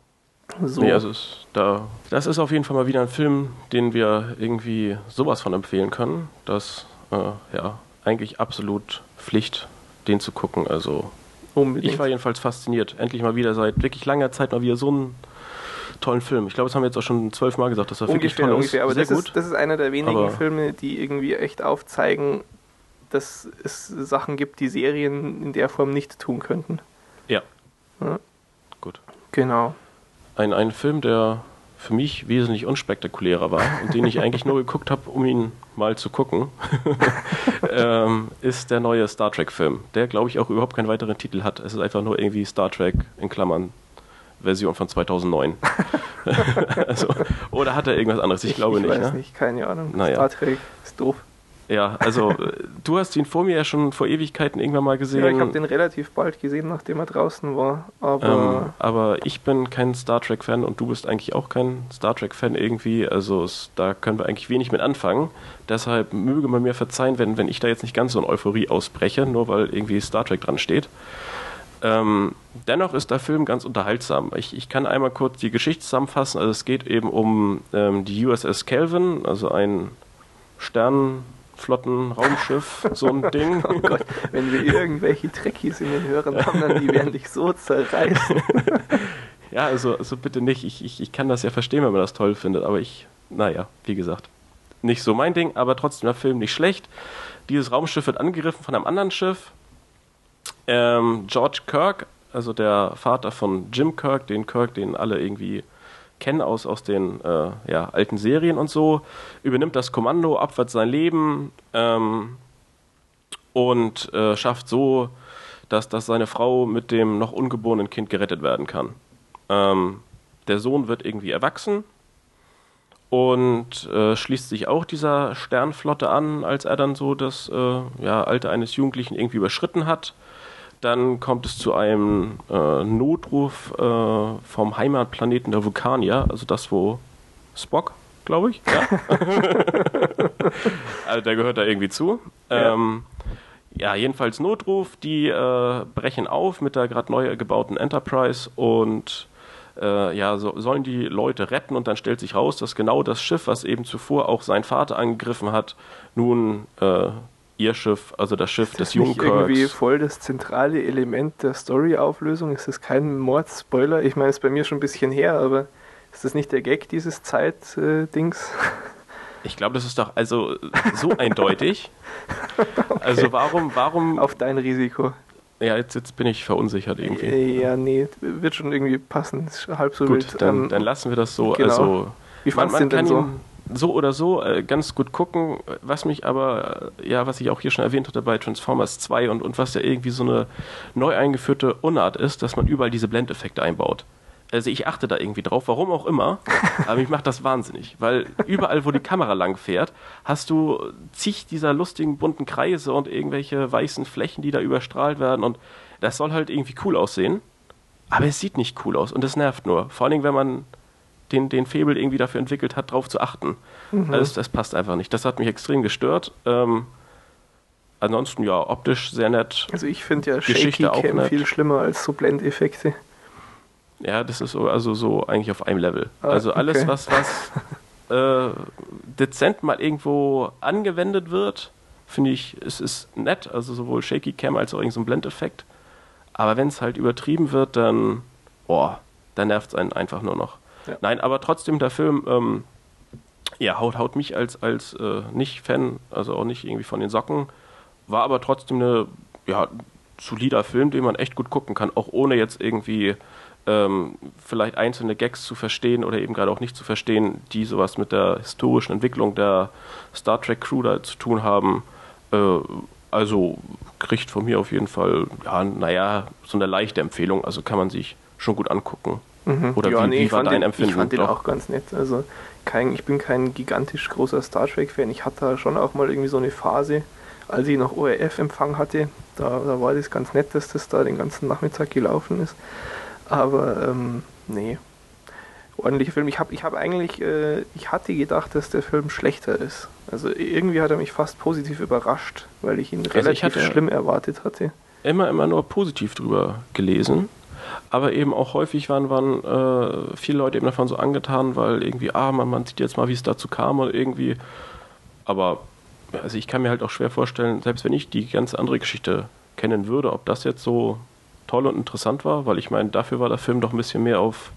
So. Nee, also es, da, das ist auf jeden Fall mal wieder ein Film, den wir irgendwie sowas von empfehlen können. Das äh, ja eigentlich absolut Pflicht, den zu gucken. Also Unbedingt. ich war jedenfalls fasziniert. Endlich mal wieder seit wirklich langer Zeit mal wieder so einen tollen Film. Ich glaube, das haben wir jetzt auch schon zwölfmal gesagt, dass er wirklich toll ungefähr. Aber ist. Sehr das gut. ist, das ist einer der wenigen Aber- Filme, die irgendwie echt aufzeigen, dass es Sachen gibt, die Serien in der Form nicht tun könnten. ja. Ja. Gut. Genau. Ein, ein Film, der für mich wesentlich unspektakulärer war und den ich eigentlich nur geguckt habe, um ihn mal zu gucken, ähm, ist der neue Star Trek-Film, der, glaube ich, auch überhaupt keinen weiteren Titel hat. Es ist einfach nur irgendwie Star Trek in Klammern Version von 2009. also, oder hat er irgendwas anderes? Ich, glaube nicht. weiß Ne? nicht, keine Ahnung. Naja. Star Trek ist doof. Ja, also äh, du hast ihn vor mir ja schon vor Ewigkeiten irgendwann mal gesehen. Ja, ich habe den relativ bald gesehen, nachdem er draußen war. Aber, ähm, aber ich bin kein Star Trek-Fan und du bist eigentlich auch kein Star Trek-Fan irgendwie. Also es, da können wir eigentlich wenig mit anfangen. Deshalb möge man mir verzeihen, wenn, wenn ich da jetzt nicht ganz so in Euphorie ausbreche, nur weil irgendwie Star Trek dran steht. Ähm, dennoch ist der Film ganz unterhaltsam. Ich, ich kann einmal kurz die Geschichte zusammenfassen. Also es geht eben um ähm, die USS Kelvin, also ein Stern Flottenraumschiff, so ein Ding. Oh Gott, wenn wir irgendwelche Trekkies in den Hörern haben, dann die werden dich so zerreißen. ja, also, also bitte nicht. Ich, ich, ich kann das ja verstehen, wenn man das toll findet, aber ich, naja, wie gesagt, nicht so mein Ding, aber trotzdem der Film nicht schlecht. Dieses Raumschiff wird angegriffen von einem anderen Schiff. Ähm, George Kirk, also der Vater von Jim Kirk, den Kirk, den alle irgendwie kennen aus, aus den äh, ja, alten Serien und so, übernimmt das Kommando, abwärts sein Leben ähm, und äh, schafft so, dass, dass seine Frau mit dem noch ungeborenen Kind gerettet werden kann. Ähm, der Sohn wird irgendwie erwachsen und äh, schließt sich auch dieser Sternflotte an, als er dann so das äh, ja, Alter eines Jugendlichen irgendwie überschritten hat dann kommt es zu einem äh, Notruf äh, vom Heimatplaneten der Vulkanier, also das, wo Spock, glaube ich, ja. also der gehört da irgendwie zu. Ja. Ähm, ja, jedenfalls Notruf, die äh, brechen auf mit der gerade neu gebauten Enterprise und äh, ja, so, sollen die Leute retten und dann stellt sich raus, dass genau das Schiff, was eben zuvor auch sein Vater angegriffen hat, nun äh, ihr Schiff, also das Schiff ist das des Jungkirks. irgendwie voll das zentrale Element der Story-Auflösung? Ist das kein Mordspoiler? Ich meine, es ist bei mir schon ein bisschen her, aber ist das nicht der Gag dieses Zeit-Dings? Ich glaube, das ist doch also so eindeutig. okay. Also warum, warum. Auf dein Risiko. Ja, jetzt, jetzt bin ich verunsichert irgendwie. Ja, nee, wird schon irgendwie passen. Ist halb so Gut, wild. Dann, ähm, dann lassen wir das so. Genau. Also, Wie fandest du denn so? So oder so äh, ganz gut gucken. Was mich aber, äh, ja, was ich auch hier schon erwähnt hatte bei Transformers 2 und, und was ja irgendwie so eine neu eingeführte Unart ist, dass man überall diese Blendeffekte einbaut. Also ich achte da irgendwie drauf, warum auch immer, aber mich macht das wahnsinnig, weil überall, wo die Kamera lang fährt, hast du zig dieser lustigen bunten Kreise und irgendwelche weißen Flächen, die da überstrahlt werden und das soll halt irgendwie cool aussehen, aber es sieht nicht cool aus und es nervt nur. Vor allen Dingen, wenn man den, den Febel irgendwie dafür entwickelt hat, darauf zu achten. Mhm. Also das passt einfach nicht. Das hat mich extrem gestört. Ähm, ansonsten ja, optisch sehr nett. Also ich finde ja Geschichte Shaky Cam viel schlimmer als so Blendeffekte. Ja, das ist so, also so eigentlich auf einem Level. Ah, also alles, okay. was, was äh, dezent mal irgendwo angewendet wird, finde ich, es ist nett. Also sowohl Shaky Cam als auch irgendein so Blendeffekt. Aber wenn es halt übertrieben wird, dann, boah, dann nervt es einen einfach nur noch. Ja. Nein, aber trotzdem der Film, ähm, ja, haut, haut mich als, als äh, Nicht-Fan, also auch nicht irgendwie von den Socken, war aber trotzdem eine, ja, solider Film, den man echt gut gucken kann, auch ohne jetzt irgendwie ähm, vielleicht einzelne Gags zu verstehen oder eben gerade auch nicht zu verstehen, die sowas mit der historischen Entwicklung der Star Trek Crew da zu tun haben. Äh, also kriegt von mir auf jeden Fall, ja, naja, so eine leichte Empfehlung, also kann man sich schon gut angucken. Mhm. Oder ja, wie, nee, wie war dein den, Empfinden? Ich fand den auch ganz nett. Also kein, ich bin kein gigantisch großer Star Trek-Fan. Ich hatte da schon auch mal irgendwie so eine Phase, als ich noch ORF-Empfang hatte. Da, da war das ganz nett, dass das da den ganzen Nachmittag gelaufen ist. Aber ähm, nee, ordentlicher Film. Ich habe ich hab eigentlich, äh, ich hatte gedacht, dass der Film schlechter ist. Also irgendwie hat er mich fast positiv überrascht, weil ich ihn also relativ ich schlimm erwartet hatte. Immer, immer nur positiv drüber gelesen aber eben auch häufig waren, waren äh, viele Leute eben davon so angetan, weil irgendwie, ah, man, man sieht jetzt mal, wie es dazu kam oder irgendwie. Aber also ich kann mir halt auch schwer vorstellen, selbst wenn ich die ganze andere Geschichte kennen würde, ob das jetzt so toll und interessant war, weil ich meine, dafür war der Film doch ein bisschen mehr auf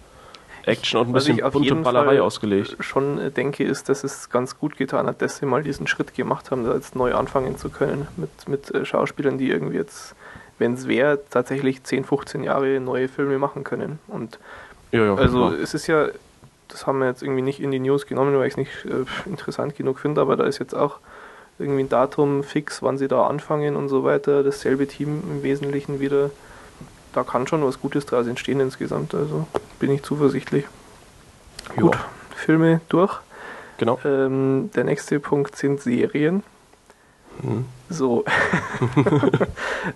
Action und ein bisschen bunte Ballerei Fall ausgelegt. schon denke, ist, dass es ganz gut getan hat, dass sie mal diesen Schritt gemacht haben, da jetzt neu anfangen zu können mit, mit äh, Schauspielern, die irgendwie jetzt wenn es wäre, tatsächlich 10, 15 Jahre neue Filme machen können. Und ja, ja, also genau. es ist ja, das haben wir jetzt irgendwie nicht in die News genommen, weil ich es nicht äh, interessant genug finde, aber da ist jetzt auch irgendwie ein Datum fix, wann sie da anfangen und so weiter. Dasselbe Team im Wesentlichen wieder. Da kann schon was Gutes draus entstehen insgesamt. Also bin ich zuversichtlich. Ja. Gut, Filme durch. Genau. Ähm, der nächste Punkt sind Serien. Hm. So.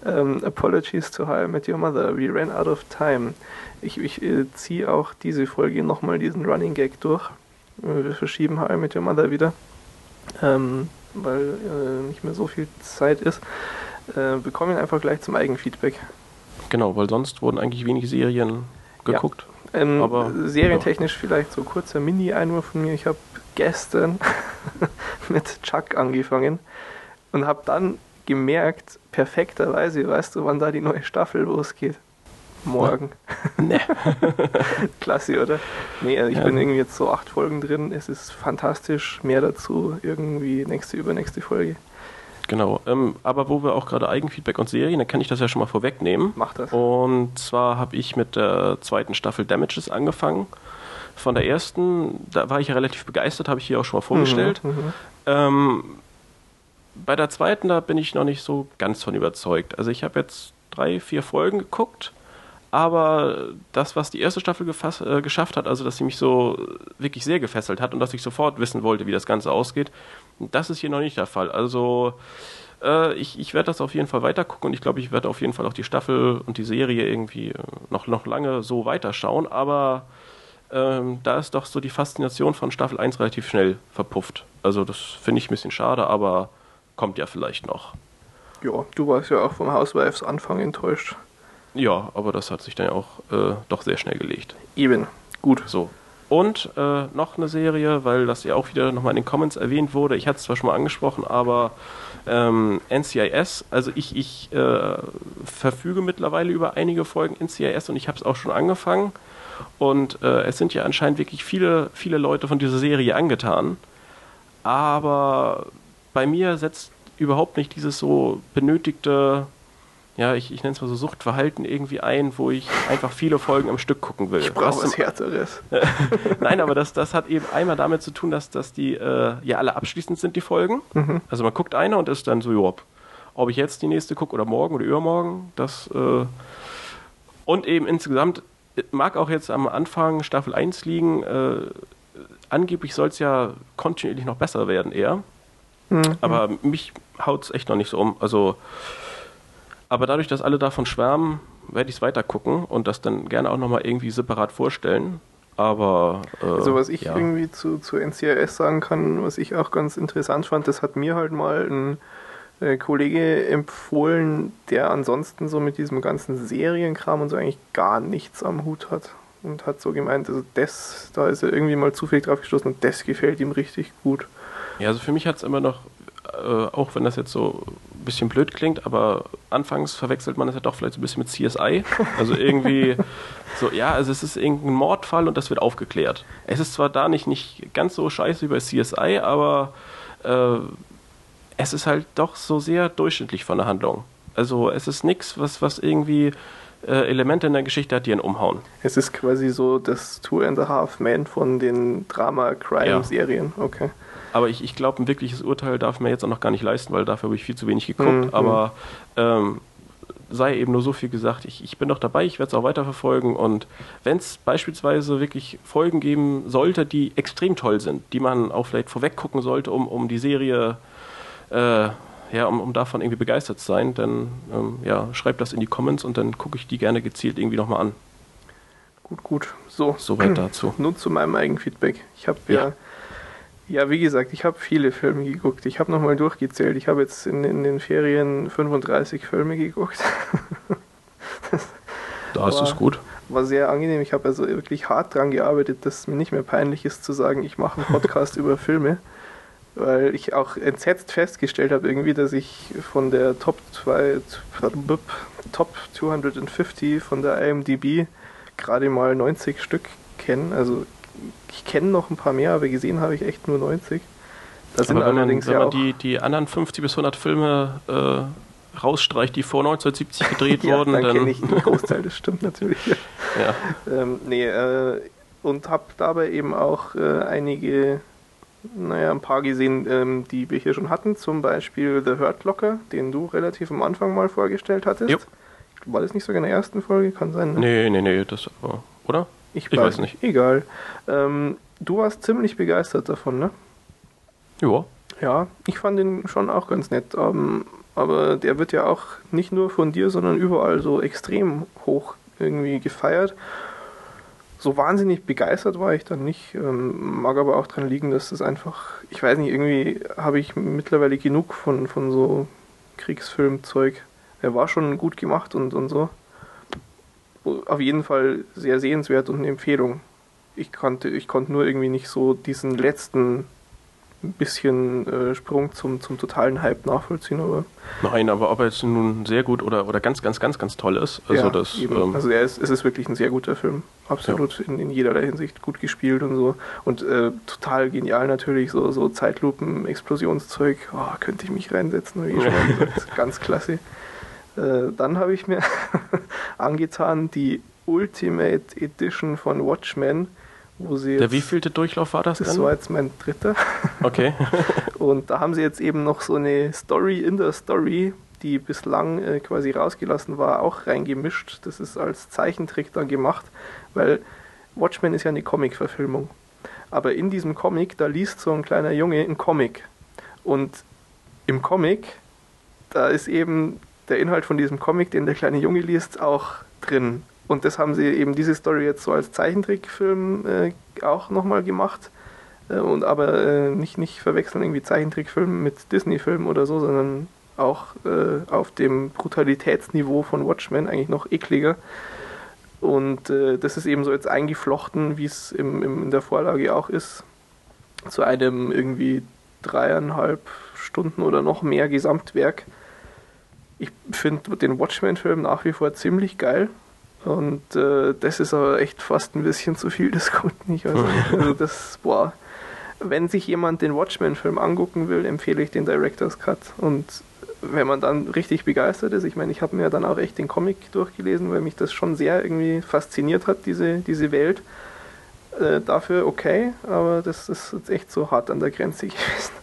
um, apologies to How I Met Your Mother. We ran out of time. Ich, ich äh, ziehe auch diese Folge nochmal diesen Running Gag durch. Äh, wir verschieben How I Met Your Mother wieder, ähm, weil äh, nicht mehr so viel Zeit ist. Äh, wir kommen einfach gleich zum Eigenfeedback. Genau, weil sonst wurden eigentlich wenig Serien geguckt. Ja. Ähm, aber serientechnisch ja. vielleicht so kurzer Mini-Einwurf von mir. Ich habe gestern mit Chuck angefangen und habe dann gemerkt, perfekterweise, weißt du, wann da die neue Staffel losgeht? Morgen. Nee. Klasse, oder? Nee, also ich ja. bin irgendwie jetzt so acht Folgen drin. Es ist fantastisch. Mehr dazu irgendwie nächste, übernächste Folge. Genau, ähm, aber wo wir auch gerade Eigenfeedback und Serien, dann kann ich das ja schon mal vorwegnehmen. Mach das. Und zwar habe ich mit der zweiten Staffel Damages angefangen. Von der ersten, da war ich ja relativ begeistert, habe ich hier auch schon mal vorgestellt. Mhm, mhm. ähm, bei der zweiten, da bin ich noch nicht so ganz von überzeugt. Also ich habe jetzt drei, vier Folgen geguckt, aber das, was die erste Staffel gefass, äh, geschafft hat, also dass sie mich so wirklich sehr gefesselt hat und dass ich sofort wissen wollte, wie das Ganze ausgeht, das ist hier noch nicht der Fall. Also äh, ich, ich werde das auf jeden Fall weiter gucken und ich glaube, ich werde auf jeden Fall auch die Staffel und die Serie irgendwie noch, noch lange so weiterschauen, aber ähm, da ist doch so die Faszination von Staffel 1 relativ schnell verpufft. Also das finde ich ein bisschen schade, aber kommt ja vielleicht noch. Ja, du warst ja auch vom Housewives Anfang enttäuscht. Ja, aber das hat sich dann ja auch äh, doch sehr schnell gelegt. Eben, gut. So. Und äh, noch eine Serie, weil das ja auch wieder nochmal in den Comments erwähnt wurde. Ich hatte es zwar schon mal angesprochen, aber ähm, NCIS, also ich, ich äh, verfüge mittlerweile über einige Folgen NCIS und ich habe es auch schon angefangen. Und äh, es sind ja anscheinend wirklich viele, viele Leute von dieser Serie angetan. Aber bei mir setzt überhaupt nicht dieses so benötigte, ja, ich, ich nenne es mal so Suchtverhalten irgendwie ein, wo ich einfach viele Folgen am Stück gucken will. Ich brauche was Härteres. Nein, aber das, das hat eben einmal damit zu tun, dass, dass die äh, ja alle abschließend sind, die Folgen. Mhm. Also man guckt eine und ist dann so, ja, ob ich jetzt die nächste gucke oder morgen oder übermorgen, das äh, und eben insgesamt mag auch jetzt am Anfang Staffel 1 liegen, äh, angeblich soll es ja kontinuierlich noch besser werden eher. Mhm. Aber mich haut es echt noch nicht so um. Also, aber dadurch, dass alle davon schwärmen, werde ich es weiter gucken und das dann gerne auch nochmal irgendwie separat vorstellen. Aber. Äh, also, was ich ja. irgendwie zu, zu NCIS sagen kann, was ich auch ganz interessant fand, das hat mir halt mal ein äh, Kollege empfohlen, der ansonsten so mit diesem ganzen Serienkram und so eigentlich gar nichts am Hut hat. Und hat so gemeint, also das, da ist er irgendwie mal zufällig drauf gestoßen und das gefällt ihm richtig gut. Ja, also für mich hat es immer noch, äh, auch wenn das jetzt so ein bisschen blöd klingt, aber anfangs verwechselt man es ja doch vielleicht so ein bisschen mit CSI. Also irgendwie so, ja, also es ist irgendein Mordfall und das wird aufgeklärt. Es ist zwar da nicht, nicht ganz so scheiße wie bei CSI, aber äh, es ist halt doch so sehr durchschnittlich von der Handlung. Also es ist nichts, was, was irgendwie äh, Elemente in der Geschichte hat, die ihn umhauen. Es ist quasi so das Two and a Half Man von den Drama-Crime-Serien. Ja. Okay. Aber ich, ich glaube, ein wirkliches Urteil darf mir jetzt auch noch gar nicht leisten, weil dafür habe ich viel zu wenig geguckt. Mhm. Aber ähm, sei eben nur so viel gesagt, ich, ich bin noch dabei, ich werde es auch weiterverfolgen. Und wenn es beispielsweise wirklich Folgen geben sollte, die extrem toll sind, die man auch vielleicht vorweg gucken sollte, um, um die Serie, äh, ja, um, um davon irgendwie begeistert zu sein, dann ähm, ja, schreibt das in die Comments und dann gucke ich die gerne gezielt irgendwie nochmal an. Gut, gut. So. Soweit dazu. Nun zu meinem Eigenfeedback. Ich habe ja, ja ja, wie gesagt, ich habe viele Filme geguckt. Ich habe nochmal durchgezählt. Ich habe jetzt in, in, den Ferien 35 Filme geguckt. da ist es gut. War sehr angenehm. Ich habe also wirklich hart dran gearbeitet, dass es mir nicht mehr peinlich ist zu sagen, ich mache einen Podcast über Filme. Weil ich auch entsetzt festgestellt habe, irgendwie, dass ich von der Top, 2, Top 250 von der IMDb gerade mal 90 Stück kenne. Also ich kenne noch ein paar mehr, aber gesehen habe ich echt nur 90. Das sind aber wenn allerdings man, wenn ja man die, die anderen 50 bis 100 Filme äh, rausstreicht, die vor 1970 gedreht ja, wurden, dann, dann kenne ich einen Großteil, das stimmt natürlich. ja. Ähm, nee, äh, und habe dabei eben auch äh, einige, naja, ein paar gesehen, ähm, die wir hier schon hatten, zum Beispiel The Hurt Locker, den du relativ am Anfang mal vorgestellt hattest. Jupp. War das nicht sogar in der ersten Folge? Kann sein, ne? Nee, nee, nee, das war, oder? Ich, ich weiß nicht. Egal. Ähm, du warst ziemlich begeistert davon, ne? Ja. Ja, ich fand ihn schon auch ganz nett. Ähm, aber der wird ja auch nicht nur von dir, sondern überall so extrem hoch irgendwie gefeiert. So wahnsinnig begeistert war ich dann nicht. Ähm, mag aber auch daran liegen, dass das einfach, ich weiß nicht, irgendwie habe ich mittlerweile genug von, von so Kriegsfilmzeug. Er war schon gut gemacht und, und so. Auf jeden Fall sehr sehenswert und eine Empfehlung. Ich konnte, ich konnte nur irgendwie nicht so diesen letzten bisschen äh, Sprung zum, zum totalen Hype nachvollziehen. Aber Nein, aber ob er jetzt nun sehr gut oder, oder ganz, ganz, ganz, ganz toll ist, also ja, das. Ähm, also er ist, es ist wirklich ein sehr guter Film. Absolut ja. in, in jederlei Hinsicht gut gespielt und so. Und äh, total genial natürlich, so, so Zeitlupen, Explosionszeug, oh, könnte ich mich reinsetzen, wie schon gesagt. Ganz klasse. Äh, dann habe ich mir angetan die Ultimate Edition von Watchmen wo sie Der wievielte Durchlauf war das? Das dann? war jetzt mein dritter. Okay. und da haben sie jetzt eben noch so eine Story in der Story, die bislang äh, quasi rausgelassen war, auch reingemischt. Das ist als Zeichentrick dann gemacht, weil Watchmen ist ja eine Comic-Verfilmung. Aber in diesem Comic, da liest so ein kleiner Junge einen Comic. Und im Comic, da ist eben der Inhalt von diesem Comic, den der kleine Junge liest, auch drin. Und das haben sie eben diese Story jetzt so als Zeichentrickfilm äh, auch nochmal gemacht. Äh, und aber äh, nicht, nicht verwechseln irgendwie Zeichentrickfilm mit Disney-Film oder so, sondern auch äh, auf dem Brutalitätsniveau von Watchmen eigentlich noch ekliger. Und äh, das ist eben so jetzt eingeflochten, wie es im, im, in der Vorlage auch ist, zu einem irgendwie dreieinhalb Stunden oder noch mehr Gesamtwerk. Ich finde den Watchmen-Film nach wie vor ziemlich geil. Und äh, das ist aber echt fast ein bisschen zu viel des Guten. Ich also, also das, boah. Wenn sich jemand den Watchmen-Film angucken will, empfehle ich den Director's Cut. Und wenn man dann richtig begeistert ist, ich meine, ich habe mir dann auch echt den Comic durchgelesen, weil mich das schon sehr irgendwie fasziniert hat, diese, diese Welt. Äh, dafür okay, aber das ist jetzt echt so hart an der Grenze gewesen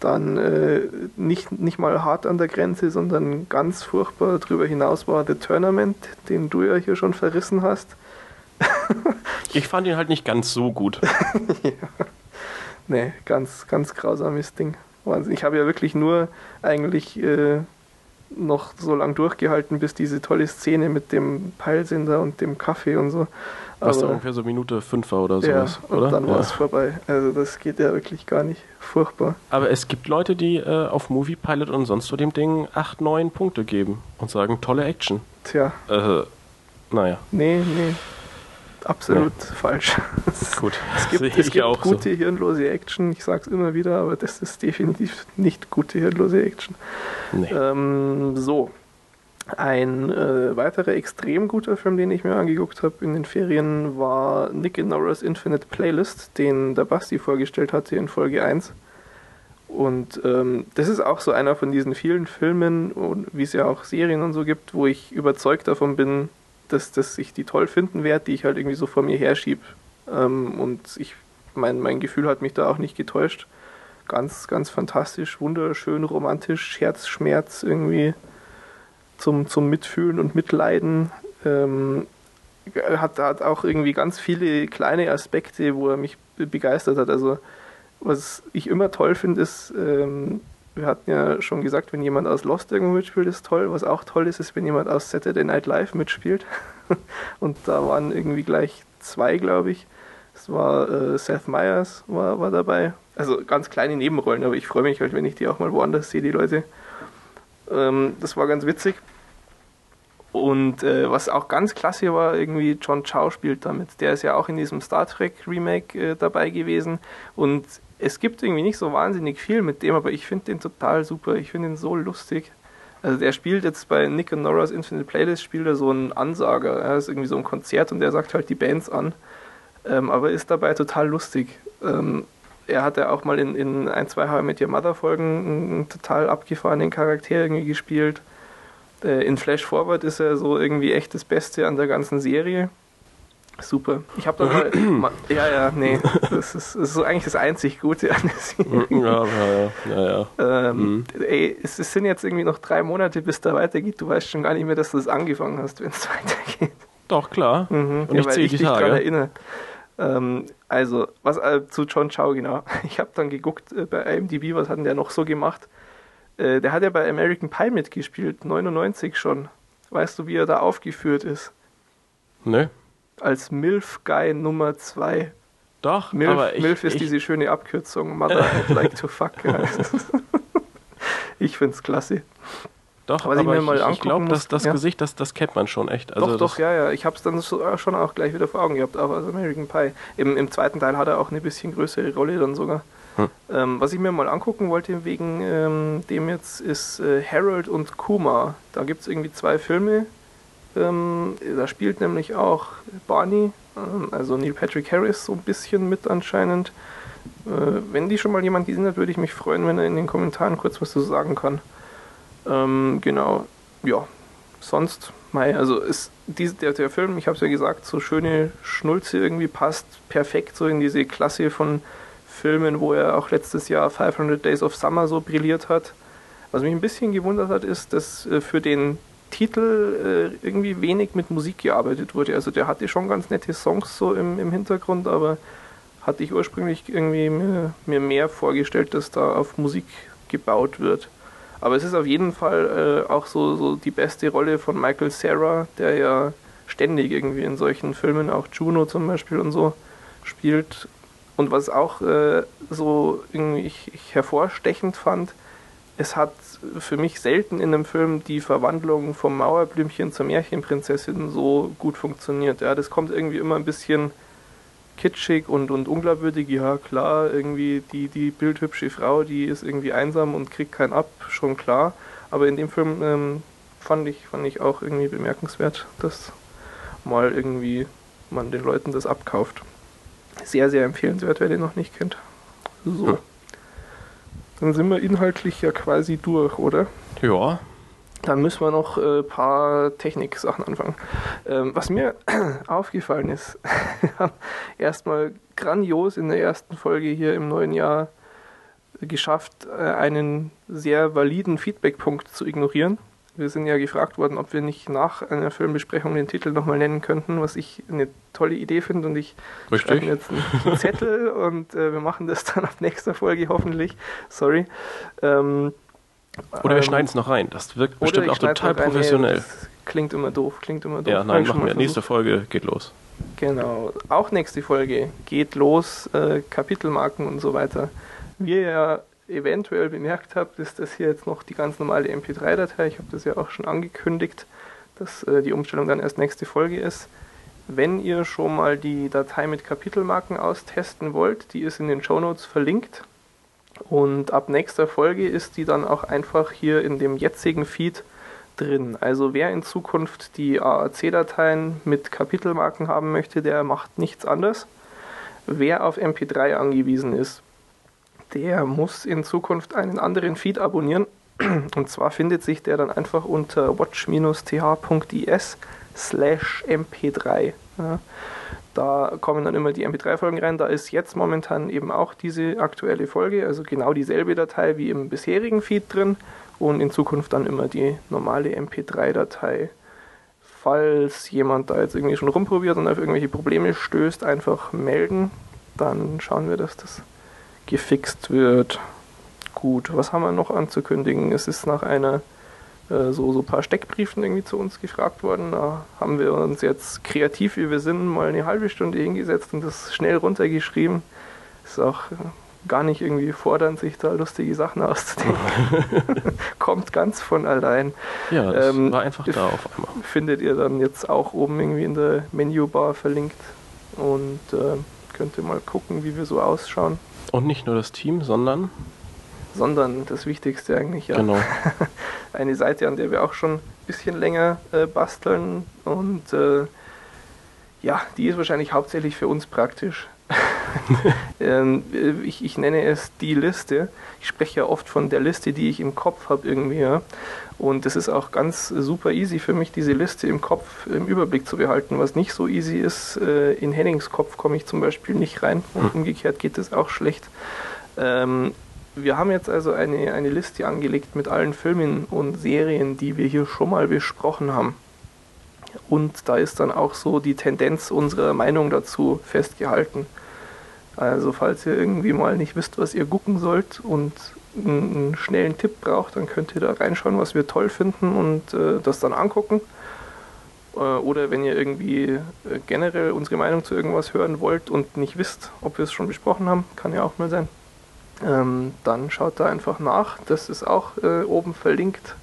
dann äh, nicht, nicht mal hart an der Grenze, sondern ganz furchtbar darüber hinaus war The Tournament, den du ja hier schon verrissen hast. ich fand ihn halt nicht ganz so gut. ja. Nee, ganz, ganz grausames Ding. Wahnsinn. Ich habe ja wirklich nur eigentlich äh, noch so lang durchgehalten, bis diese tolle Szene mit dem Peilsender und dem Kaffee und so. Was da ungefähr so Minute 5 war oder sowas, ja, und dann war es vorbei. Also das geht ja wirklich gar nicht. Furchtbar. Aber es gibt Leute, die äh, auf Movie Pilot und sonst so dem Ding 8, 9 Punkte geben und sagen, tolle Action. Tja. Äh, naja. Nee, nee. Absolut nee. falsch. Gut, es gibt, es gibt gute so. hirnlose Action, ich sag's immer wieder, aber das ist definitiv nicht gute hirnlose Action. Nee. Ähm, so, ein äh, weiterer extrem guter Film, den ich mir angeguckt habe in den Ferien, war Nick and Nora's Infinite Playlist, den der Basti vorgestellt hatte in Folge 1. Und ähm, das ist auch so einer von diesen vielen Filmen, wie es ja auch Serien und so gibt, wo ich überzeugt davon bin, dass, dass ich die toll finden werde, die ich halt irgendwie so vor mir herschiebe. Ähm, und ich, mein, mein Gefühl hat mich da auch nicht getäuscht. Ganz, ganz fantastisch, wunderschön, romantisch, Herzschmerz irgendwie zum, zum Mitfühlen und Mitleiden. Ähm, hat, hat auch irgendwie ganz viele kleine Aspekte, wo er mich begeistert hat. Also was ich immer toll finde, ist, ähm, wir hatten ja schon gesagt, wenn jemand aus Lost irgendwo mitspielt, ist toll. Was auch toll ist, ist, wenn jemand aus Saturday Night Live mitspielt. und da waren irgendwie gleich zwei, glaube ich. Es war äh, Seth Meyers war, war dabei. Also ganz kleine Nebenrollen, aber ich freue mich halt, wenn ich die auch mal woanders sehe, die Leute. Ähm, das war ganz witzig. Und äh, was auch ganz klasse war, irgendwie John Chow spielt damit. Der ist ja auch in diesem Star Trek Remake äh, dabei gewesen. Und es gibt irgendwie nicht so wahnsinnig viel mit dem, aber ich finde den total super. Ich finde ihn so lustig. Also der spielt jetzt bei Nick und Nora's Infinite Playlist spielt er so einen Ansager. Er ist irgendwie so ein Konzert und der sagt halt die Bands an. Ähm, aber ist dabei total lustig. Ähm, er hat ja auch mal in, in ein, zwei How mit Your Mother Folgen einen total abgefahrenen Charakter irgendwie gespielt. Äh, in Flash Forward ist er so irgendwie echt das Beste an der ganzen Serie. Super. Ich habe da mal. ja, ja, nee. Das ist, das ist so eigentlich das einzig Gute an der Serie. Ja, ja, ja. ja. Ähm, mhm. Ey, es, es, sind jetzt irgendwie noch drei Monate, bis da weitergeht. Du weißt schon gar nicht mehr, dass du das angefangen hast, wenn es weitergeht. Doch, klar. Mhm. Und ja, ich zähle die Tage. Erinnere. Ähm, also, was äh, zu John Chow genau. Ich habe dann geguckt äh, bei IMDb, was hat denn der noch so gemacht? Äh, der hat ja bei American Pie mitgespielt, 99 schon. Weißt du, wie er da aufgeführt ist? Ne? Als MILF Guy Nummer 2. Doch, MILF, aber ich, MILF ist ich, diese schöne Abkürzung. Mother I'd like to fuck. ich find's klasse. Doch, aber mir ich, mal ich, glaube, muss, das, ja. Gesicht, das, das kennt man schon echt. Also doch, doch, ja, ja. Ich hab's dann so, äh, schon auch gleich wieder vor Augen gehabt, auch aus American Pie. Im, Im zweiten Teil hat er auch eine bisschen größere Rolle dann sogar. Hm. Ähm, was ich mir mal angucken wollte wegen ähm, dem jetzt ist äh, Harold und Kuma. Da gibt's irgendwie zwei Filme. Ähm, da spielt nämlich auch Barney, ähm, also Neil Patrick Harris, so ein bisschen mit anscheinend. Äh, wenn die schon mal jemand gesehen hat, würde ich mich freuen, wenn er in den Kommentaren kurz was zu sagen kann. Ähm, genau, ja. Sonst, mei, also ist dies, der, der Film, ich habe es ja gesagt, so schöne Schnulze irgendwie passt perfekt so in diese Klasse von Filmen, wo er auch letztes Jahr 500 Days of Summer so brilliert hat. Was mich ein bisschen gewundert hat, ist, dass äh, für den Titel äh, irgendwie wenig mit Musik gearbeitet wurde. Also der hatte schon ganz nette Songs so im, im Hintergrund, aber hatte ich ursprünglich irgendwie mir, mir mehr vorgestellt, dass da auf Musik gebaut wird. Aber es ist auf jeden Fall äh, auch so, so die beste Rolle von Michael Cera, der ja ständig irgendwie in solchen Filmen, auch Juno zum Beispiel und so, spielt. Und was auch äh, so irgendwie ich, ich hervorstechend fand, es hat für mich selten in einem Film die Verwandlung vom Mauerblümchen zur Märchenprinzessin so gut funktioniert. Ja, das kommt irgendwie immer ein bisschen kitschig und, und unglaubwürdig. Ja, klar, irgendwie die, die bildhübsche Frau, die ist irgendwie einsam und kriegt keinen ab, schon klar. Aber in dem Film ähm, fand, ich, fand ich auch irgendwie bemerkenswert, dass mal irgendwie man den Leuten das abkauft. Sehr, sehr empfehlenswert, wer den noch nicht kennt. So. Hm. Dann sind wir inhaltlich ja quasi durch, oder? ja, Dann müssen wir noch ein äh, paar Technik-Sachen anfangen. Ähm, was mir aufgefallen ist, wir haben erstmal grandios in der ersten Folge hier im neuen Jahr geschafft, äh, einen sehr validen Feedback-Punkt zu ignorieren. Wir sind ja gefragt worden, ob wir nicht nach einer Filmbesprechung den Titel nochmal nennen könnten, was ich eine tolle Idee finde und ich schreibe richtig. mir jetzt einen Zettel und äh, wir machen das dann ab nächster Folge hoffentlich. Sorry. Ähm, Oder wir ähm, schneiden es noch rein. Das wirkt bestimmt auch total rein. Nee, professionell. das klingt immer doof, klingt immer doof. Ja, nein, machen wir. Nächste. Folge geht los. Genau. Auch nächste Folge geht los, äh, Kapitelmarken und so weiter. Wie ihr ja eventuell bemerkt habt, ist das hier jetzt noch die ganz normale MP3-Datei. Ich habe das ja auch schon angekündigt, dass äh, die Umstellung dann erst nächste Folge ist. Wenn ihr schon mal die Datei mit Kapitelmarken austesten wollt, die ist in den Shownotes verlinkt. Und ab nächster Folge ist die dann auch einfach hier in dem jetzigen Feed drin. Also wer in Zukunft die AAC-Dateien mit Kapitelmarken haben möchte, der macht nichts anderes. Wer auf MP3 angewiesen ist, der muss in Zukunft einen anderen Feed abonnieren. Und zwar findet sich der dann einfach unter watch-th.is slash mp3. Ja. Da kommen dann immer die MP3-Folgen rein. Da ist jetzt momentan eben auch diese aktuelle Folge, also genau dieselbe Datei wie im bisherigen Feed drin und in Zukunft dann immer die normale MP3-Datei. Falls jemand da jetzt irgendwie schon rumprobiert und auf irgendwelche Probleme stößt, einfach melden. Dann schauen wir, dass das gefixt wird. Gut, was haben wir noch anzukündigen? Es ist nach einer äh, so so ein paar Steckbriefen irgendwie zu uns gefragt worden. Da haben wir uns jetzt kreativ, wie wir sind, mal eine halbe Stunde hingesetzt und das schnell runtergeschrieben. Ist auch äh, gar nicht irgendwie fordernd, sich da lustige Sachen auszudenken. Kommt ganz von allein. Ja, das Ähm, war einfach da auf einmal. Findet ihr dann jetzt auch oben irgendwie in der Menübar verlinkt und äh, könnt ihr mal gucken, wie wir so ausschauen. Und nicht nur das Team, sondern Sondern das Wichtigste eigentlich, ja. genau. eine Seite, an der wir auch schon ein bisschen länger äh, basteln und äh, ja, die ist wahrscheinlich hauptsächlich für uns praktisch. ähm, ich, ich nenne es die Liste. Ich spreche ja oft von der Liste, die ich im Kopf habe irgendwie. Ja. Und es ist auch ganz super easy für mich, diese Liste im Kopf im Überblick zu behalten. Was nicht so easy ist, äh, in Hennings Kopf komme ich zum Beispiel nicht rein und umgekehrt geht es auch schlecht. Ähm, wir haben jetzt also eine, eine Liste angelegt mit allen Filmen und Serien, die wir hier schon mal besprochen haben. Und da ist dann auch so die Tendenz unserer Meinung dazu festgehalten. Also falls ihr irgendwie mal nicht wisst, was ihr gucken sollt und einen schnellen Tipp braucht, dann könnt ihr da reinschauen, was wir toll finden und äh, das dann angucken. Äh, oder wenn ihr irgendwie äh, generell unsere Meinung zu irgendwas hören wollt und nicht wisst, ob wir es schon besprochen haben, kann ja auch mal sein, ähm, dann schaut da einfach nach. Das ist auch äh, oben verlinkt.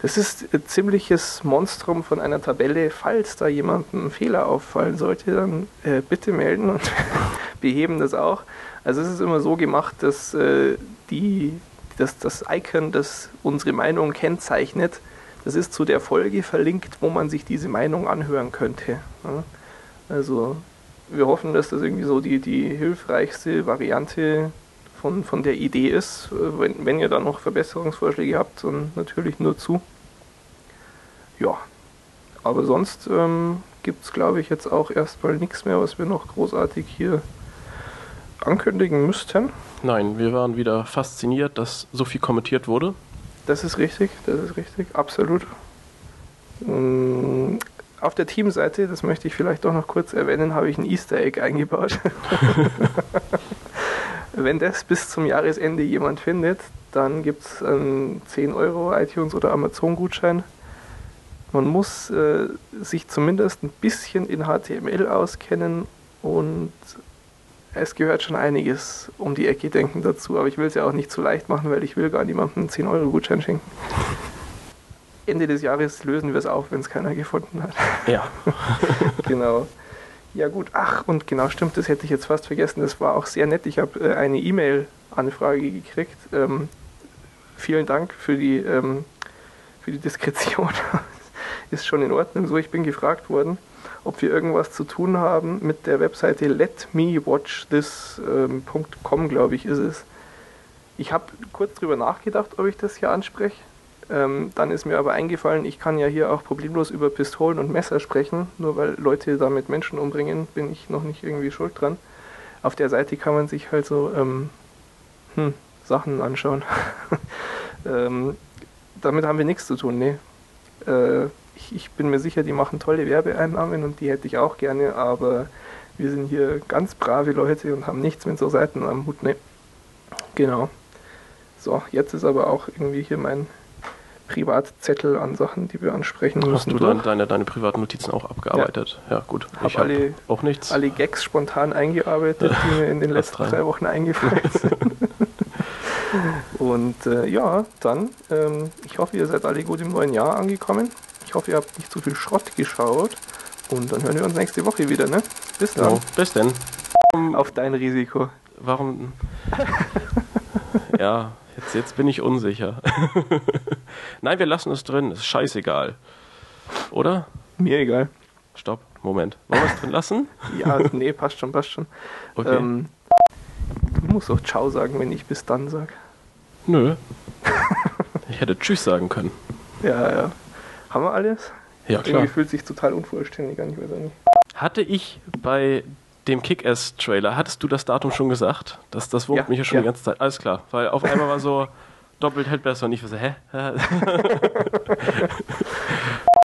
Das ist ein ziemliches Monstrum von einer Tabelle. Falls da jemandem ein Fehler auffallen sollte, dann äh, bitte melden und beheben das auch. Also es ist immer so gemacht, dass äh, die, dass das Icon, das unsere Meinung kennzeichnet, das ist zu der Folge verlinkt, wo man sich diese Meinung anhören könnte. Also wir hoffen, dass das irgendwie so die, die hilfreichste Variante von, von der Idee ist. Wenn, wenn ihr da noch Verbesserungsvorschläge habt, dann natürlich nur zu. Ja, aber sonst ähm, gibt es, glaube ich, jetzt auch erstmal nichts mehr, was wir noch großartig hier ankündigen müssten. Nein, wir waren wieder fasziniert, dass so viel kommentiert wurde. Das ist richtig, das ist richtig, absolut. Mm, auf der Teamseite, das möchte ich vielleicht doch noch kurz erwähnen, habe ich ein Easter Egg eingebaut. Wenn das bis zum Jahresende jemand findet, dann gibt es einen 10 Euro iTunes oder Amazon-Gutschein. Man muss äh, sich zumindest ein bisschen in HTML auskennen und es gehört schon einiges um die Ecke denken dazu, aber ich will es ja auch nicht zu leicht machen, weil ich will gar niemandem einen 10-Euro-Gutschein schenken. Ende des Jahres lösen wir es auf, wenn es keiner gefunden hat. Ja. genau. Ja gut, ach und genau stimmt, das hätte ich jetzt fast vergessen. Das war auch sehr nett. Ich habe äh, eine E-Mail-Anfrage gekriegt. Ähm, vielen Dank für die, ähm, für die Diskretion. Ist schon in Ordnung so. Ich bin gefragt worden, ob wir irgendwas zu tun haben mit der Webseite letmewatchthis.com, ähm, glaube ich, ist es. Ich habe kurz drüber nachgedacht, ob ich das hier anspreche. Ähm, dann ist mir aber eingefallen, ich kann ja hier auch problemlos über Pistolen und Messer sprechen. Nur weil Leute damit Menschen umbringen, bin ich noch nicht irgendwie schuld dran. Auf der Seite kann man sich halt so ähm, hm, Sachen anschauen. ähm, damit haben wir nichts zu tun, ne? Äh, ich, ich bin mir sicher, die machen tolle Werbeeinnahmen und die hätte ich auch gerne, aber wir sind hier ganz brave Leute und haben nichts mit so Seiten am Hut. Ne. Genau. So, jetzt ist aber auch irgendwie hier mein Privatzettel an Sachen, die wir ansprechen müssen. Hast du dann deine, deine privaten Notizen auch abgearbeitet? Ja, ja gut. Hab ich habe auch nichts. Alle Gags spontan eingearbeitet, die mir in den letzten drei Wochen eingefallen sind. Und äh, ja, dann, ähm, ich hoffe, ihr seid alle gut im neuen Jahr angekommen. Ich hoffe, ihr habt nicht zu viel Schrott geschaut. Und dann hören wir uns nächste Woche wieder, ne? Bis dann. Oh, bis denn. Auf dein Risiko. Warum? ja, jetzt, jetzt bin ich unsicher. Nein, wir lassen es drin. Ist scheißegal. Oder? Mir egal. Stopp. Moment. Wollen wir es drin lassen? ja, nee, passt schon, passt schon. Okay. Ähm, du musst auch Ciao sagen, wenn ich bis dann sag. Nö. ich hätte Tschüss sagen können. Ja, ja. Haben wir alles? Ja, klar. Irgendwie fühlt sich total unvollständig an, ich weiß auch nicht. Hatte ich bei dem Kick-Ass-Trailer, hattest du das Datum schon gesagt? Das, das wurmt ja, mich ja schon ja. die ganze Zeit. Alles klar, weil auf einmal war so doppelt hält besser und ich war so, hä?